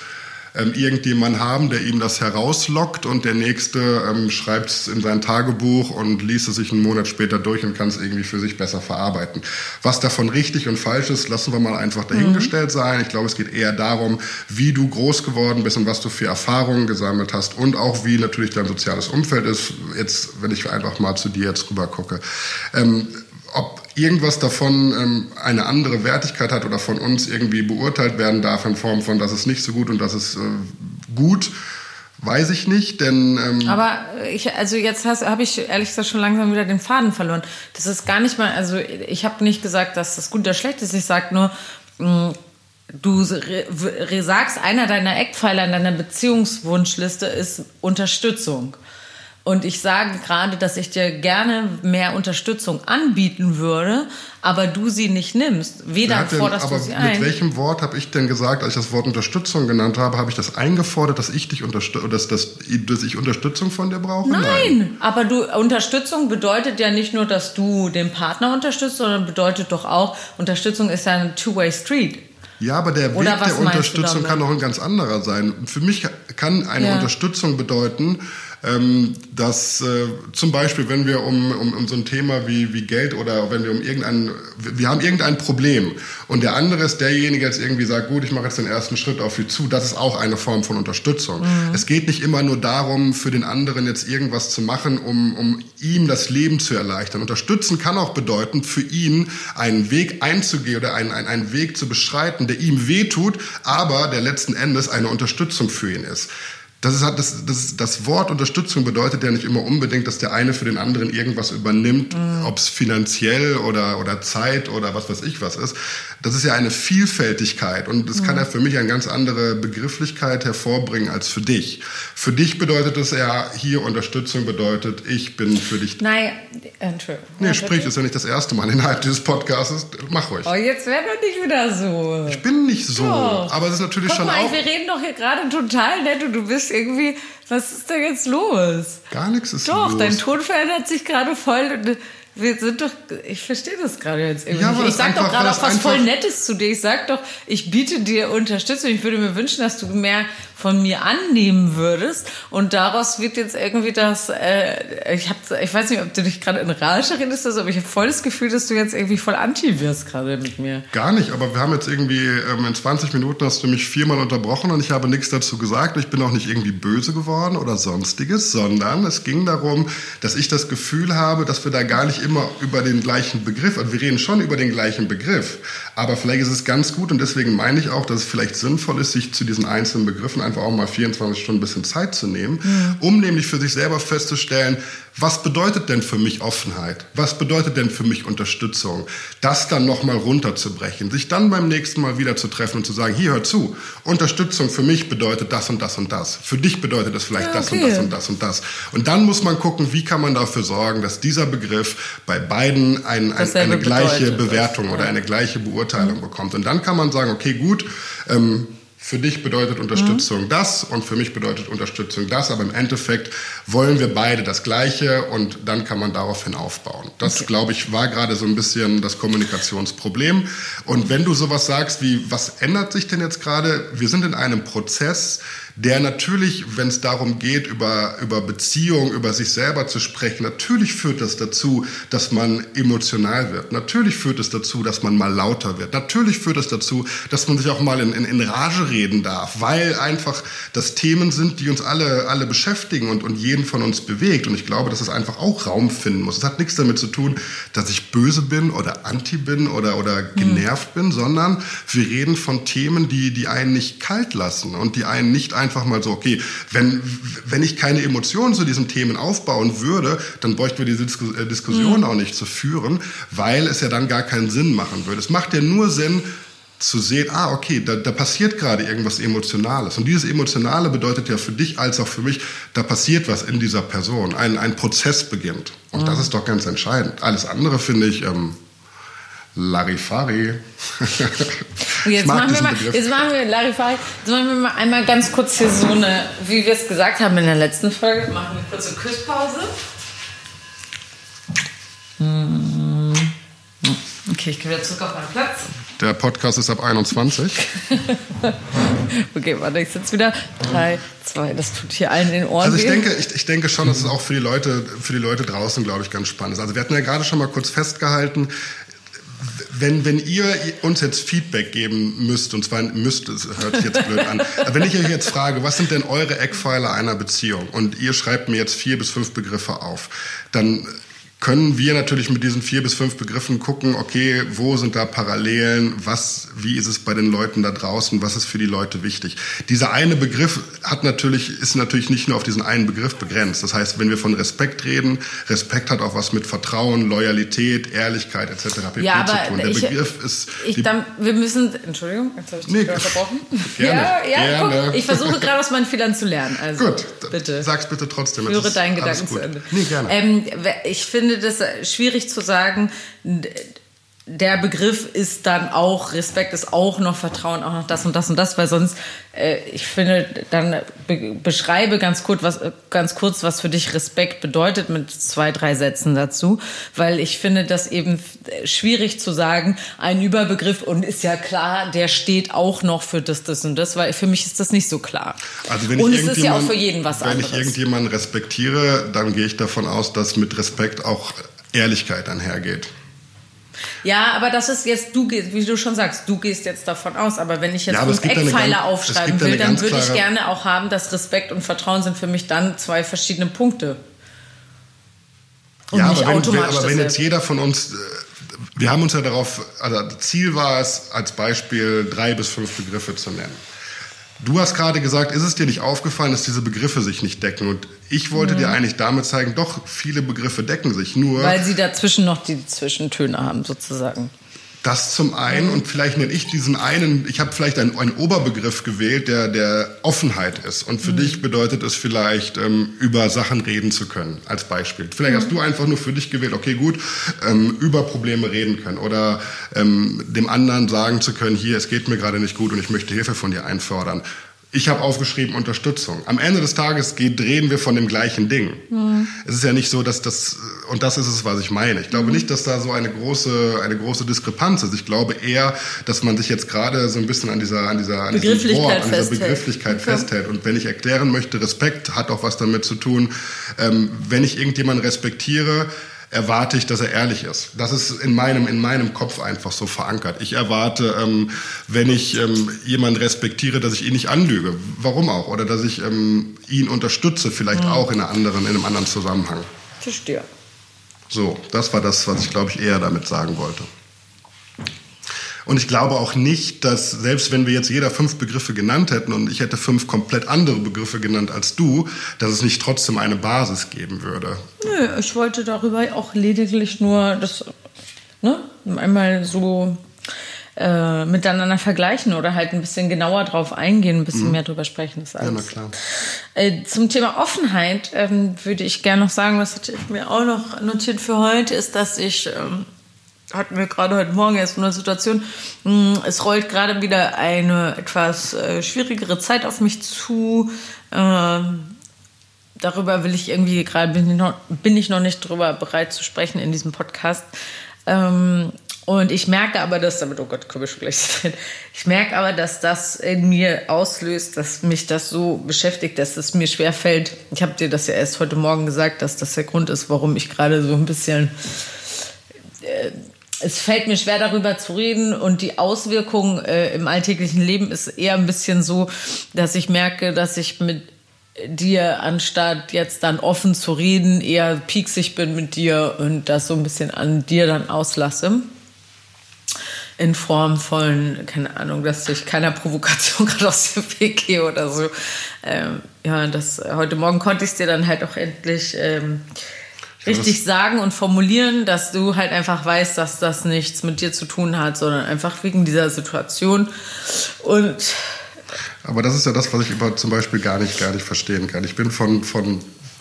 ähm, irgendjemand haben, der ihm das herauslockt und der nächste ähm, schreibt es in sein Tagebuch und liest es sich einen Monat später durch und kann es irgendwie für sich besser verarbeiten. Was davon richtig und falsch ist, lassen wir mal einfach dahingestellt mhm. sein. Ich glaube, es geht eher darum, wie du groß geworden bist und was du für Erfahrungen gesammelt hast und auch wie natürlich dein soziales Umfeld ist. Jetzt, wenn ich einfach mal zu dir jetzt rüber gucke. Ähm, ob irgendwas davon ähm, eine andere Wertigkeit hat oder von uns irgendwie beurteilt werden darf in Form von, das ist nicht so gut und das ist äh, gut, weiß ich nicht, denn... Ähm Aber ich, also jetzt habe ich ehrlich gesagt schon langsam wieder den Faden verloren. Das ist gar nicht mal, also ich habe nicht gesagt, dass das gut oder schlecht ist, ich sage nur, mh, mm, Du sagst, einer deiner Eckpfeiler in deiner Beziehungswunschliste ist Unterstützung. Und ich sage gerade, dass ich dir gerne mehr Unterstützung anbieten würde, aber du sie nicht nimmst. Weder denn, forderst du sie ein. Mit welchem Wort habe ich denn gesagt, als ich das Wort Unterstützung genannt habe, habe ich das eingefordert, dass ich dich unterstütze, dass, dass, dass ich Unterstützung von dir brauche? Nein, Nein, aber du Unterstützung bedeutet ja nicht nur, dass du den Partner unterstützt, sondern bedeutet doch auch, Unterstützung ist ja ein Two-Way Street. Ja, aber der Weg der Unterstützung kann auch ein ganz anderer sein. Für mich kann eine ja. Unterstützung bedeuten, dass äh, zum Beispiel, wenn wir um, um, um so ein Thema wie, wie Geld oder wenn wir um irgendein, wir haben irgendein Problem und der andere ist derjenige, der jetzt irgendwie sagt, gut, ich mache jetzt den ersten Schritt auf Sie zu, das ist auch eine Form von Unterstützung. Mhm. Es geht nicht immer nur darum, für den anderen jetzt irgendwas zu machen, um, um ihm das Leben zu erleichtern. Unterstützen kann auch bedeuten, für ihn einen Weg einzugehen oder einen, einen, einen Weg zu beschreiten, der ihm wehtut, aber der letzten Endes eine Unterstützung für ihn ist. Das, ist, das, das, das Wort Unterstützung bedeutet ja nicht immer unbedingt, dass der eine für den anderen irgendwas übernimmt, mhm. ob es finanziell oder, oder Zeit oder was weiß ich was ist. Das ist ja eine Vielfältigkeit und das mhm. kann ja für mich eine ganz andere Begrifflichkeit hervorbringen als für dich. Für dich bedeutet es ja, hier Unterstützung bedeutet, ich bin für dich. Nein, Entschuldigung. Nee, sprich, ist ja nicht das erste Mal innerhalb dieses Podcasts. Mach ruhig. Oh, jetzt wäre doch nicht wieder so. Ich bin nicht so, doch. aber es ist natürlich Guck schon mal, auch... Wir reden doch hier gerade total nett und du bist irgendwie, was ist da jetzt los? Gar nichts ist doch, los. Doch, dein Ton verändert sich gerade voll. Wir sind doch, ich verstehe das gerade jetzt irgendwie ja. Ich sag doch gerade auch was voll Nettes zu dir. Ich sag doch, ich biete dir Unterstützung. Ich würde mir wünschen, dass du mehr von mir annehmen würdest. Und daraus wird jetzt irgendwie das, äh, ich, hab, ich weiß nicht, ob du dich gerade in Rage redest, aber ich habe voll das Gefühl, dass du jetzt irgendwie voll anti wirst gerade mit mir. Gar nicht, aber wir haben jetzt irgendwie, ähm, in 20 Minuten hast du mich viermal unterbrochen und ich habe nichts dazu gesagt. Ich bin auch nicht irgendwie böse geworden oder sonstiges, sondern es ging darum, dass ich das Gefühl habe, dass wir da gar nicht immer über den gleichen Begriff, also wir reden schon über den gleichen Begriff, aber vielleicht ist es ganz gut und deswegen meine ich auch, dass es vielleicht sinnvoll ist, sich zu diesen einzelnen Begriffen einfach auch mal 24 Stunden ein bisschen Zeit zu nehmen, mhm. um nämlich für sich selber festzustellen, was bedeutet denn für mich Offenheit? Was bedeutet denn für mich Unterstützung? Das dann nochmal runterzubrechen, sich dann beim nächsten Mal wieder zu treffen und zu sagen, hier hör zu, Unterstützung für mich bedeutet das und das und das. Für dich bedeutet es vielleicht ja, okay. das und das und das und das. Und dann muss man gucken, wie kann man dafür sorgen, dass dieser Begriff bei beiden ein, ein, eine gleiche Bewertung das, oder eine gleiche Beurteilung bekommt. Und dann kann man sagen, okay, gut, ähm, für dich bedeutet Unterstützung mhm. das und für mich bedeutet Unterstützung das, aber im Endeffekt wollen wir beide das Gleiche und dann kann man daraufhin aufbauen. Das, okay. glaube ich, war gerade so ein bisschen das Kommunikationsproblem. Und wenn du sowas sagst wie, was ändert sich denn jetzt gerade? Wir sind in einem Prozess, der natürlich, wenn es darum geht, über, über Beziehung, über sich selber zu sprechen, natürlich führt das dazu, dass man emotional wird. Natürlich führt es dazu, dass man mal lauter wird. Natürlich führt es dazu, dass man sich auch mal in, in, in Rage reden darf, weil einfach das Themen sind, die uns alle, alle beschäftigen und, und jeden von uns bewegt. Und ich glaube, dass es einfach auch Raum finden muss. Es hat nichts damit zu tun, dass ich böse bin oder anti bin oder, oder genervt hm. bin, sondern wir reden von Themen, die, die einen nicht kalt lassen und die einen nicht einfach mal so, okay, wenn, wenn ich keine Emotionen zu diesen Themen aufbauen würde, dann bräuchten wir diese äh, Diskussion mhm. auch nicht zu führen, weil es ja dann gar keinen Sinn machen würde. Es macht ja nur Sinn, zu sehen, ah, okay, da, da passiert gerade irgendwas Emotionales. Und dieses Emotionale bedeutet ja für dich als auch für mich, da passiert was in dieser Person. Ein, ein Prozess beginnt. Und mhm. das ist doch ganz entscheidend. Alles andere finde ich ähm, Larifari. Jetzt machen, wir mal, jetzt machen wir Larifari. Jetzt machen wir mal einmal ganz kurz hier so eine, wie wir es gesagt haben in der letzten Folge, machen wir kurz eine Küsspause. Mm. Okay, ich gehe wieder zurück auf meinen Platz. Der Podcast ist ab 21. okay, warte, ich sitze wieder. Drei, zwei, das tut hier allen in den Ohren. Also ich denke, ich, ich denke schon, dass es auch für die Leute, für die Leute draußen, glaube ich, ganz spannend ist. Also wir hatten ja gerade schon mal kurz festgehalten, wenn, wenn ihr uns jetzt Feedback geben müsst, und zwar müsst, es hört sich jetzt blöd an, wenn ich euch jetzt frage, was sind denn eure Eckpfeiler einer Beziehung? Und ihr schreibt mir jetzt vier bis fünf Begriffe auf, dann können wir natürlich mit diesen vier bis fünf Begriffen gucken, okay, wo sind da Parallelen, was, wie ist es bei den Leuten da draußen, was ist für die Leute wichtig. Dieser eine Begriff hat natürlich, ist natürlich nicht nur auf diesen einen Begriff begrenzt. Das heißt, wenn wir von Respekt reden, Respekt hat auch was mit Vertrauen, Loyalität, Ehrlichkeit etc. pp. Ja, zu tun. Der ich, Begriff ist. Ich, dann, wir müssen, Entschuldigung, jetzt habe ich dich nee, unterbrochen. Gerne, ja, ja, gerne. Guck, ich versuche gerade aus meinen Fehlern zu lernen. Also, Gut, bitte. Sag's bitte trotzdem. Führe deinen Gedanken zu Ende. Nee, gerne. Ähm, ich finde, finde das schwierig zu sagen, der Begriff ist dann auch, Respekt ist auch noch Vertrauen, auch noch das und das und das, weil sonst, äh, ich finde, dann be beschreibe ganz kurz, was, ganz kurz, was für dich Respekt bedeutet mit zwei, drei Sätzen dazu, weil ich finde das eben schwierig zu sagen, ein Überbegriff und ist ja klar, der steht auch noch für das, das und das, weil für mich ist das nicht so klar. Also wenn und ich es ist ja auch für jeden was wenn anderes. Wenn ich irgendjemanden respektiere, dann gehe ich davon aus, dass mit Respekt auch Ehrlichkeit einhergeht. Ja, aber das ist jetzt, du gehst, wie du schon sagst, du gehst jetzt davon aus. Aber wenn ich jetzt ja, fünf Eckpfeiler ganz, aufschreiben will, dann würde ich gerne auch haben, dass Respekt und Vertrauen sind für mich dann zwei verschiedene Punkte. Und ja, aber wenn, aber wenn jetzt jeder von uns, äh, wir haben uns ja darauf, also Ziel war es, als Beispiel drei bis fünf Begriffe zu nennen. Du hast gerade gesagt, ist es dir nicht aufgefallen, dass diese Begriffe sich nicht decken? Und ich wollte mhm. dir eigentlich damit zeigen, doch, viele Begriffe decken sich nur. Weil sie dazwischen noch die Zwischentöne haben, sozusagen. Das zum einen und vielleicht nenne ich diesen einen, ich habe vielleicht einen, einen Oberbegriff gewählt, der der Offenheit ist. Und für mhm. dich bedeutet es vielleicht, ähm, über Sachen reden zu können, als Beispiel. Vielleicht mhm. hast du einfach nur für dich gewählt, okay gut, ähm, über Probleme reden können oder ähm, dem anderen sagen zu können, hier, es geht mir gerade nicht gut und ich möchte Hilfe von dir einfordern. Ich habe aufgeschrieben Unterstützung. Am Ende des Tages geht, drehen wir von dem gleichen Ding. Mhm. Es ist ja nicht so, dass das, und das ist es, was ich meine. Ich glaube mhm. nicht, dass da so eine große, eine große Diskrepanz ist. Ich glaube eher, dass man sich jetzt gerade so ein bisschen an dieser, an dieser, an diesem Wort, an dieser Begrifflichkeit okay. festhält. Und wenn ich erklären möchte, Respekt hat auch was damit zu tun, ähm, wenn ich irgendjemanden respektiere, erwarte ich, dass er ehrlich ist. Das ist in meinem, in meinem Kopf einfach so verankert. Ich erwarte, ähm, wenn ich ähm, jemanden respektiere, dass ich ihn nicht anlüge. Warum auch? Oder dass ich ähm, ihn unterstütze, vielleicht mhm. auch in, einer anderen, in einem anderen Zusammenhang. Verstehe. So, das war das, was ich, glaube ich, eher damit sagen wollte. Und ich glaube auch nicht, dass selbst wenn wir jetzt jeder fünf Begriffe genannt hätten und ich hätte fünf komplett andere Begriffe genannt als du, dass es nicht trotzdem eine Basis geben würde. Nö, ich wollte darüber auch lediglich nur das, ne, einmal so äh, miteinander vergleichen oder halt ein bisschen genauer drauf eingehen, ein bisschen mhm. mehr drüber sprechen. Das alles. Ja, na klar. Äh, zum Thema Offenheit ähm, würde ich gerne noch sagen, was hatte ich mir auch noch notiert für heute, ist, dass ich ähm, hatten wir gerade heute Morgen erst eine Situation. Hm, es rollt gerade wieder eine etwas äh, schwierigere Zeit auf mich zu. Ähm, darüber will ich irgendwie gerade bin, ich noch nicht drüber bereit zu sprechen in diesem Podcast. Ähm, Und ich merke aber, dass damit, oh Gott, komme ich gleich drin. Ich merke aber, dass das in mir auslöst, dass mich das so beschäftigt, dass es mir schwer fällt. Ich habe dir das ja erst heute Morgen gesagt, dass das der Grund ist, warum ich gerade so ein bisschen. Es fällt mir schwer, darüber zu reden und die Auswirkung äh, im alltäglichen Leben ist eher ein bisschen so, dass ich merke, dass ich mit dir, anstatt jetzt dann offen zu reden, eher pieksig bin mit dir und das so ein bisschen an dir dann auslasse in Form von, keine Ahnung, dass ich keiner Provokation gerade aus dem Weg gehe oder so. Ähm, ja, das, heute Morgen konnte ich es dir dann halt auch endlich ähm, richtig sagen und formulieren, dass du halt einfach weißt, dass das nichts mit dir zu tun hat, sondern einfach wegen dieser Situation. Und aber das ist ja das, was ich über zum Beispiel gar nicht, gar nicht verstehen kann. Ich bin von, von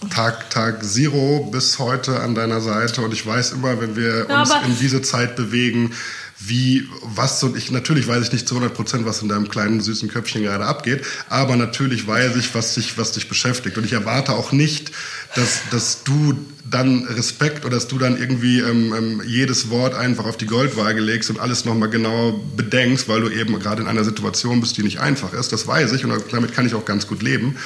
Tag, Tag Zero bis heute an deiner Seite und ich weiß immer, wenn wir ja, uns in diese Zeit bewegen, wie, was und ich, natürlich weiß ich nicht zu 100 Prozent, was in deinem kleinen süßen Köpfchen gerade abgeht, aber natürlich weiß ich, was dich, was dich beschäftigt. Und ich erwarte auch nicht, dass, dass du dann Respekt oder dass du dann irgendwie ähm, ähm, jedes Wort einfach auf die Goldwaage legst und alles nochmal genau bedenkst, weil du eben gerade in einer Situation bist, die nicht einfach ist. Das weiß ich und damit kann ich auch ganz gut leben.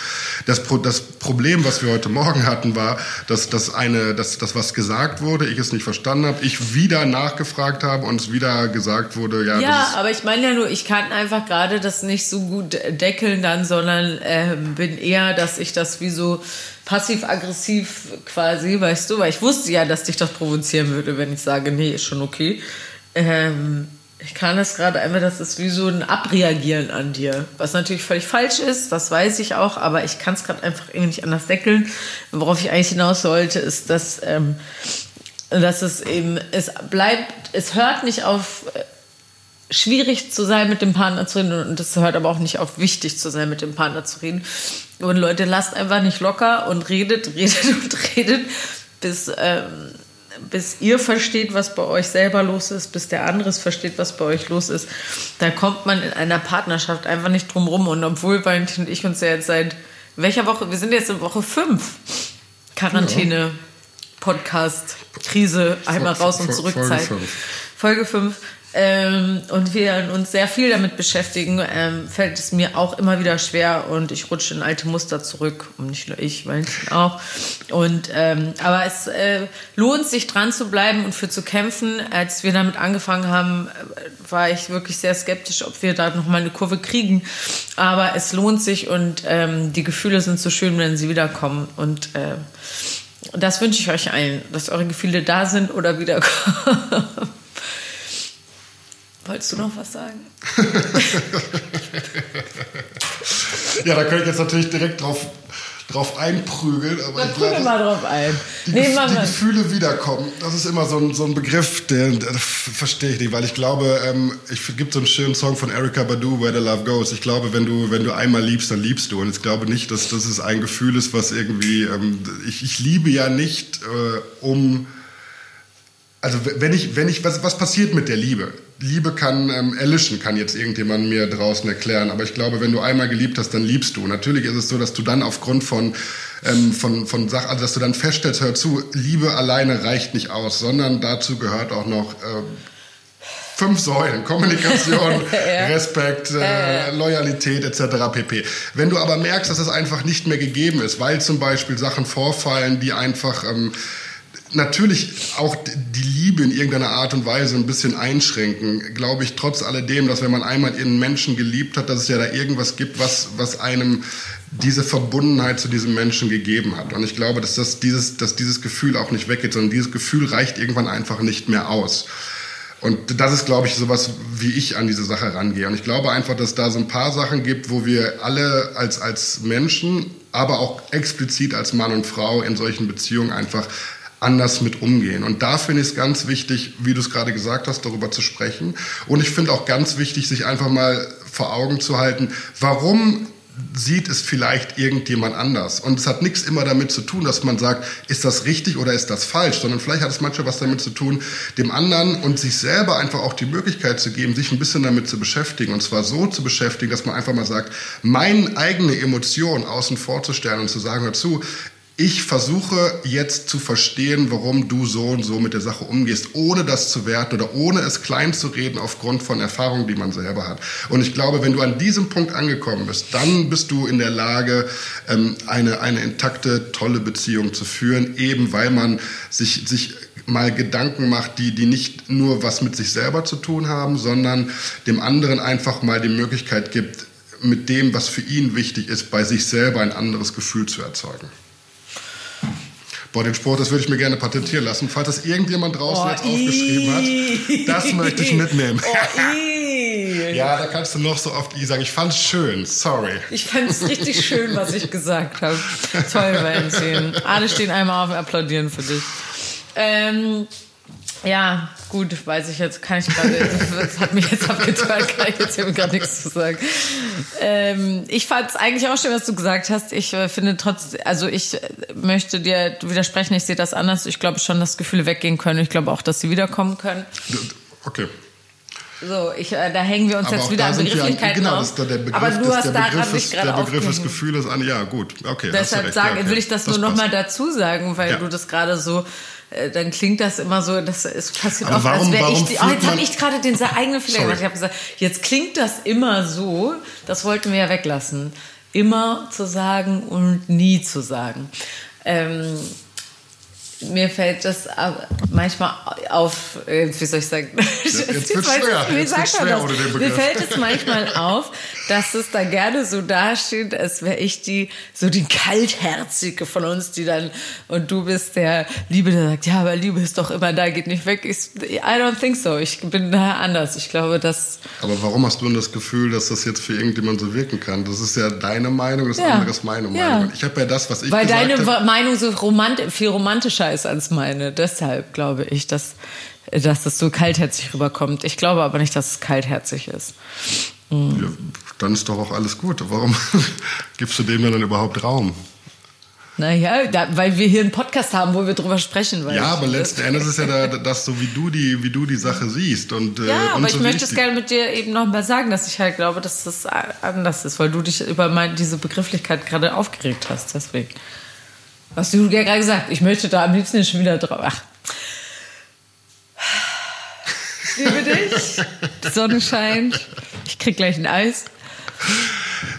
Das, Pro das Problem, was wir heute Morgen hatten, war, dass, dass, eine, dass, dass was gesagt wurde, ich es nicht verstanden habe, ich wieder nachgefragt habe und es wieder gesagt wurde, ja. Ja, aber ich meine ja nur, ich kann einfach gerade das nicht so gut deckeln dann, sondern äh, bin eher, dass ich das wie so passiv-aggressiv quasi, weißt du, weil ich wusste ja, dass dich das provozieren würde, wenn ich sage, nee, ist schon okay. Ähm, ich kann das gerade einfach, das ist wie so ein Abreagieren an dir, was natürlich völlig falsch ist, das weiß ich auch, aber ich kann es gerade einfach irgendwie nicht anders deckeln. Worauf ich eigentlich hinaus sollte, ist, dass, ähm, dass es eben, es bleibt, es hört nicht auf schwierig zu sein, mit dem Partner zu reden und es hört aber auch nicht auf wichtig zu sein, mit dem Partner zu reden. Und Leute, lasst einfach nicht locker und redet, redet und redet, bis, ähm, bis ihr versteht, was bei euch selber los ist, bis der andere versteht, was bei euch los ist. Da kommt man in einer Partnerschaft einfach nicht drum rum. Und obwohl Valentin und ich uns ja jetzt seit welcher Woche, wir sind jetzt in Woche 5 Quarantäne, Podcast, Krise, einmal raus und zurück Zeit. Folge 5 ähm, und wir uns sehr viel damit beschäftigen, ähm, fällt es mir auch immer wieder schwer und ich rutsche in alte Muster zurück. Und nicht nur ich, Valentin auch. Und, ähm, aber es äh, lohnt sich dran zu bleiben und für zu kämpfen. Als wir damit angefangen haben, äh, war ich wirklich sehr skeptisch, ob wir da nochmal eine Kurve kriegen. Aber es lohnt sich und ähm, die Gefühle sind so schön, wenn sie wiederkommen. Und äh, das wünsche ich euch allen, dass eure Gefühle da sind oder wiederkommen. Wolltest du noch was sagen? ja, da könnte ich jetzt natürlich direkt drauf, drauf einprügeln. Aber Dann prügel mal drauf ein. Die, nee, Gef die Gefühle wiederkommen, das ist immer so ein, so ein Begriff, den, den verstehe ich nicht, weil ich glaube, ähm, es gibt so einen schönen Song von Erika Badu, Where the Love Goes. Ich glaube, wenn du, wenn du einmal liebst, dann liebst du. Und ich glaube nicht, dass das ein Gefühl ist, was irgendwie, ähm, ich, ich liebe ja nicht, äh, um also wenn ich, wenn ich, was, was passiert mit der Liebe? Liebe kann ähm, erlischen, kann jetzt irgendjemand mir draußen erklären. Aber ich glaube, wenn du einmal geliebt hast, dann liebst du. Natürlich ist es so, dass du dann aufgrund von ähm, von von Sachen, also dass du dann feststellst, hör zu, Liebe alleine reicht nicht aus, sondern dazu gehört auch noch äh, fünf Säulen: Kommunikation, ja. Respekt, äh, Loyalität etc. pp. Wenn du aber merkst, dass es einfach nicht mehr gegeben ist, weil zum Beispiel Sachen vorfallen, die einfach ähm, natürlich auch die Liebe in irgendeiner Art und Weise ein bisschen einschränken, glaube ich trotz alledem, dass wenn man einmal einen Menschen geliebt hat, dass es ja da irgendwas gibt, was, was einem diese Verbundenheit zu diesem Menschen gegeben hat. Und ich glaube, dass, das dieses, dass dieses Gefühl auch nicht weggeht, sondern dieses Gefühl reicht irgendwann einfach nicht mehr aus. Und das ist, glaube ich, sowas, wie ich an diese Sache rangehe. Und ich glaube einfach, dass da so ein paar Sachen gibt, wo wir alle als, als Menschen, aber auch explizit als Mann und Frau in solchen Beziehungen einfach anders mit umgehen. Und da finde ich es ganz wichtig, wie du es gerade gesagt hast, darüber zu sprechen. Und ich finde auch ganz wichtig, sich einfach mal vor Augen zu halten, warum sieht es vielleicht irgendjemand anders. Und es hat nichts immer damit zu tun, dass man sagt, ist das richtig oder ist das falsch, sondern vielleicht hat es manchmal was damit zu tun, dem anderen und sich selber einfach auch die Möglichkeit zu geben, sich ein bisschen damit zu beschäftigen. Und zwar so zu beschäftigen, dass man einfach mal sagt, meine eigene Emotion außen vorzustellen und zu sagen, dazu, ich versuche jetzt zu verstehen, warum du so und so mit der Sache umgehst, ohne das zu werten oder ohne es klein zu reden aufgrund von Erfahrungen, die man selber hat. Und ich glaube, wenn du an diesem Punkt angekommen bist, dann bist du in der Lage, ähm, eine, eine intakte, tolle Beziehung zu führen, eben weil man sich, sich mal Gedanken macht, die, die nicht nur was mit sich selber zu tun haben, sondern dem anderen einfach mal die Möglichkeit gibt, mit dem, was für ihn wichtig ist, bei sich selber ein anderes Gefühl zu erzeugen. Boah, den Spruch, das würde ich mir gerne patentieren lassen. Falls das irgendjemand draußen oh, jetzt aufgeschrieben hat, das möchte ich mitnehmen. Oh, ja, da kannst du noch so oft I sagen. Ich fand's schön, sorry. Ich fand's richtig schön, was ich gesagt habe. Toll, Valentin. Alle stehen einmal auf und applaudieren für dich. Ähm, ja, gut, weiß ich jetzt, kann ich gerade, das hat mich jetzt abgetan, kann ich jetzt hier gerade nichts zu sagen. Ähm, ich fand es eigentlich auch schön, was du gesagt hast. Ich äh, finde trotzdem, also ich möchte dir widersprechen, ich sehe das anders. Ich glaube schon, dass Gefühle weggehen können. Ich glaube auch, dass sie wiederkommen können. Okay. So, ich, äh, da hängen wir uns aber jetzt wieder an Begrifflichkeiten genau, auf. Genau, der Begriff, aber du hast der Begriff, ist, der Begriff des Gefühles an, ja gut, okay. Deshalb sagen, ja, okay. will ich das, das nur nochmal dazu sagen, weil ja. du das gerade so äh, dann klingt das immer so, das ist passiert oft, warum, als wäre ich die, oh, jetzt habe ich gerade den eigenen Fehler gemacht. Ich habe gesagt, jetzt klingt das immer so, das wollten wir ja weglassen. Immer zu sagen und nie zu sagen. Ähm, mir fällt das manchmal auf, äh, wie soll ich sagen? Jetzt, jetzt wird schwer. Wie sagt schwer man das? Mir fällt es manchmal auf, dass es da gerne so dasteht, als wäre ich die, so die Kaltherzige von uns, die dann, und du bist der Liebe, der sagt, ja, aber Liebe ist doch immer da, geht nicht weg. Ich, I don't think so. Ich bin da anders. Ich glaube, dass. Aber warum hast du denn das Gefühl, dass das jetzt für irgendjemand so wirken kann? Das ist ja deine Meinung, das ja. andere ist meine Meinung. Ja. Ich habe ja das, was ich Weil deine habe, Meinung so romant viel romantischer ist als meine. Deshalb glaube ich, dass, dass das so kaltherzig rüberkommt. Ich glaube aber nicht, dass es kaltherzig ist. Mhm. Ja, dann ist doch auch alles gut. Warum gibst du dem dann überhaupt Raum? Naja, da, weil wir hier einen Podcast haben, wo wir drüber sprechen. ja, aber letzten Endes ist ja da, das so, wie du die, wie du die Sache siehst. Und, äh, ja, äh, aber so ich möchte es gerne mit dir eben nochmal sagen, dass ich halt glaube, dass das anders ist, weil du dich über mein, diese Begrifflichkeit gerade aufgeregt hast. Deswegen. Hast du ja gerade gesagt, ich möchte da am liebsten schon wieder drauf. Ach. Ich liebe dich. Die Sonne scheint. Ich krieg gleich ein Eis.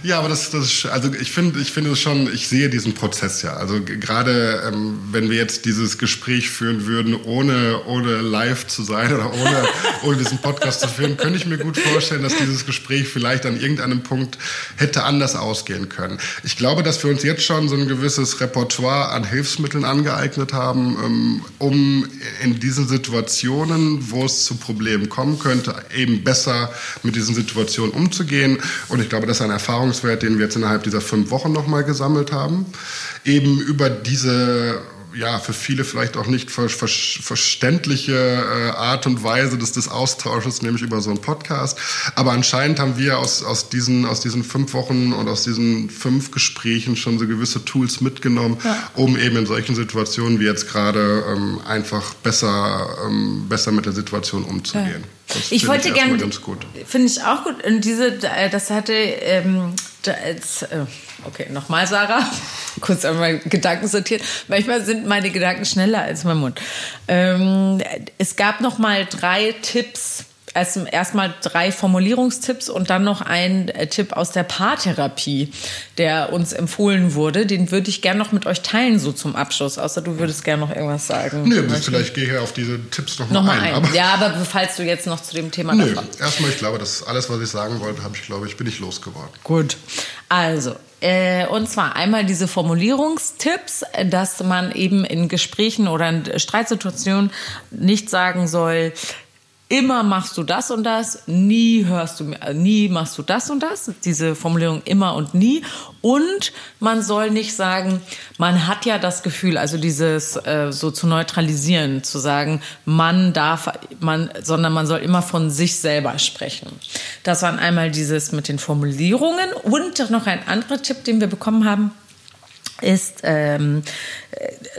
Ja, aber das, das also ich finde, ich finde es schon, ich sehe diesen Prozess ja. Also gerade ähm, wenn wir jetzt dieses Gespräch führen würden, ohne, ohne live zu sein oder ohne, ohne diesen Podcast zu führen, könnte ich mir gut vorstellen, dass dieses Gespräch vielleicht an irgendeinem Punkt hätte anders ausgehen können. Ich glaube, dass wir uns jetzt schon so ein gewisses Repertoire an Hilfsmitteln angeeignet haben, ähm, um in diesen Situationen, wo es zu Problemen kommen könnte, eben besser mit diesen Situationen umzugehen. Und ich glaube, das ist ein Erfahrungswert, den wir jetzt innerhalb dieser fünf Wochen nochmal gesammelt haben. Eben über diese ja, für viele vielleicht auch nicht ver ver verständliche äh, Art und Weise des, des Austausches, nämlich über so einen Podcast. Aber anscheinend haben wir aus, aus, diesen, aus diesen fünf Wochen und aus diesen fünf Gesprächen schon so gewisse Tools mitgenommen, ja. um eben in solchen Situationen wie jetzt gerade ähm, einfach besser, ähm, besser mit der Situation umzugehen. Ja. Das ich wollte gerne, finde ich auch gut. Und diese, äh, das hatte, ähm, das, äh, okay, nochmal Sarah, kurz einmal Gedanken sortiert. Manchmal sind meine Gedanken schneller als mein Mund. Ähm, es gab noch mal drei Tipps erst erstmal drei Formulierungstipps und dann noch ein äh, Tipp aus der Paartherapie, der uns empfohlen wurde. Den würde ich gerne noch mit euch teilen, so zum Abschluss. Außer du würdest gerne noch irgendwas sagen. Nö, nee, vielleicht gehe ich auf diese Tipps noch, noch mal ein. ein. ja, aber falls du jetzt noch zu dem Thema Nö, erstmal, ich glaube, das alles, was ich sagen wollte, habe ich, glaube ich, bin ich losgeworden. Gut. Also, äh, und zwar einmal diese Formulierungstipps, dass man eben in Gesprächen oder in Streitsituationen nicht sagen soll, immer machst du das und das, nie hörst du, äh, nie machst du das und das, diese Formulierung immer und nie. Und man soll nicht sagen, man hat ja das Gefühl, also dieses äh, so zu neutralisieren, zu sagen, man darf, man, sondern man soll immer von sich selber sprechen. Das waren einmal dieses mit den Formulierungen und noch ein anderer Tipp, den wir bekommen haben ist, ähm,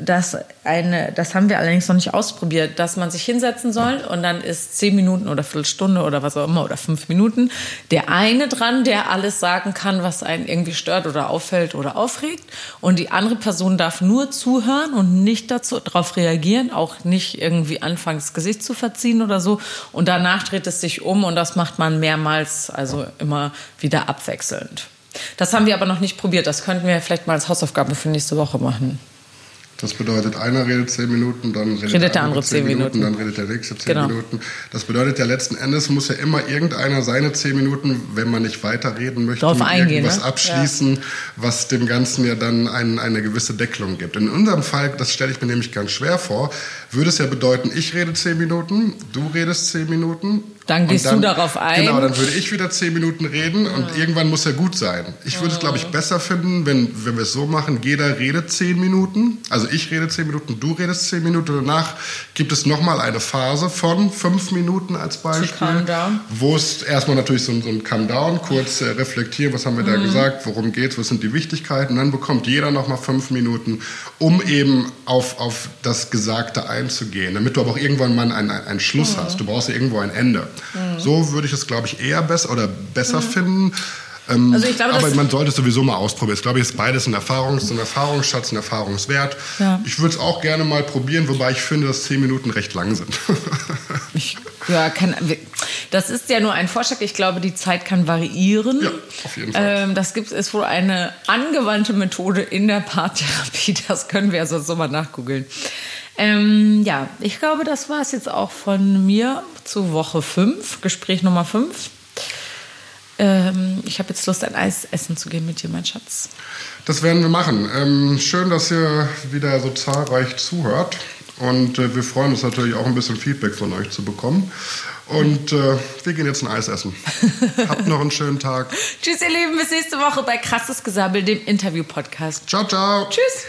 dass eine, das haben wir allerdings noch nicht ausprobiert, dass man sich hinsetzen soll und dann ist zehn Minuten oder Viertelstunde oder was auch immer oder fünf Minuten der eine dran, der alles sagen kann, was einen irgendwie stört oder auffällt oder aufregt und die andere Person darf nur zuhören und nicht dazu darauf reagieren, auch nicht irgendwie anfangen das Gesicht zu verziehen oder so und danach dreht es sich um und das macht man mehrmals, also immer wieder abwechselnd. Das haben wir aber noch nicht probiert. Das könnten wir vielleicht mal als Hausaufgabe für nächste Woche machen. Das bedeutet, einer redet zehn Minuten, dann redet, redet der andere zehn Minuten, Minuten, dann redet der nächste zehn genau. Minuten. Das bedeutet ja letzten Endes muss ja immer irgendeiner seine zehn Minuten, wenn man nicht weiterreden möchte, Darauf eingehen, irgendwas ne? abschließen, ja. was dem Ganzen ja dann ein, eine gewisse Deckelung gibt. In unserem Fall, das stelle ich mir nämlich ganz schwer vor, würde es ja bedeuten, ich rede zehn Minuten, du redest zehn Minuten, dann gehst dann, du darauf ein. Genau, dann würde ich wieder zehn Minuten reden und ja. irgendwann muss er gut sein. Ich würde es, glaube ich, besser finden, wenn, wenn wir es so machen, jeder redet zehn Minuten. Also ich rede zehn Minuten, du redest zehn Minuten. Danach gibt es nochmal eine Phase von fünf Minuten als Beispiel. Wo es erstmal natürlich so, so ein Come-Down, kurz äh, reflektieren, was haben wir mhm. da gesagt, worum geht es, was sind die Wichtigkeiten. Und dann bekommt jeder nochmal fünf Minuten, um eben auf, auf das Gesagte einzugehen, damit du aber auch irgendwann mal einen, einen Schluss mhm. hast. Du brauchst ja irgendwo ein Ende. Mhm. So würde ich es, glaube ich, eher besser oder besser mhm. finden. Ähm, also glaube, aber man sollte es sowieso mal ausprobieren. Ich glaube, ist beides ein, Erfahrungs-, ein Erfahrungsschatz, ein Erfahrungswert. Ja. Ich würde es auch gerne mal probieren, wobei ich finde, dass zehn Minuten recht lang sind. ich, ja, kann, das ist ja nur ein Vorschlag. Ich glaube, die Zeit kann variieren. Ja, auf jeden Fall. Ähm, das gibt, ist wohl eine angewandte Methode in der Paartherapie. Das können wir ja sonst nochmal nachgoogeln. Ähm, ja, ich glaube, das war es jetzt auch von mir zu Woche 5, Gespräch Nummer 5. Ähm, ich habe jetzt Lust, ein Eis essen zu gehen mit dir, mein Schatz. Das werden wir machen. Ähm, schön, dass ihr wieder so zahlreich zuhört. Und äh, wir freuen uns natürlich auch ein bisschen Feedback von euch zu bekommen. Und äh, wir gehen jetzt ein Eis essen. Habt noch einen schönen Tag. Tschüss, ihr Lieben. Bis nächste Woche bei Krasses Gesabbel, dem Interview-Podcast. Ciao, ciao. Tschüss.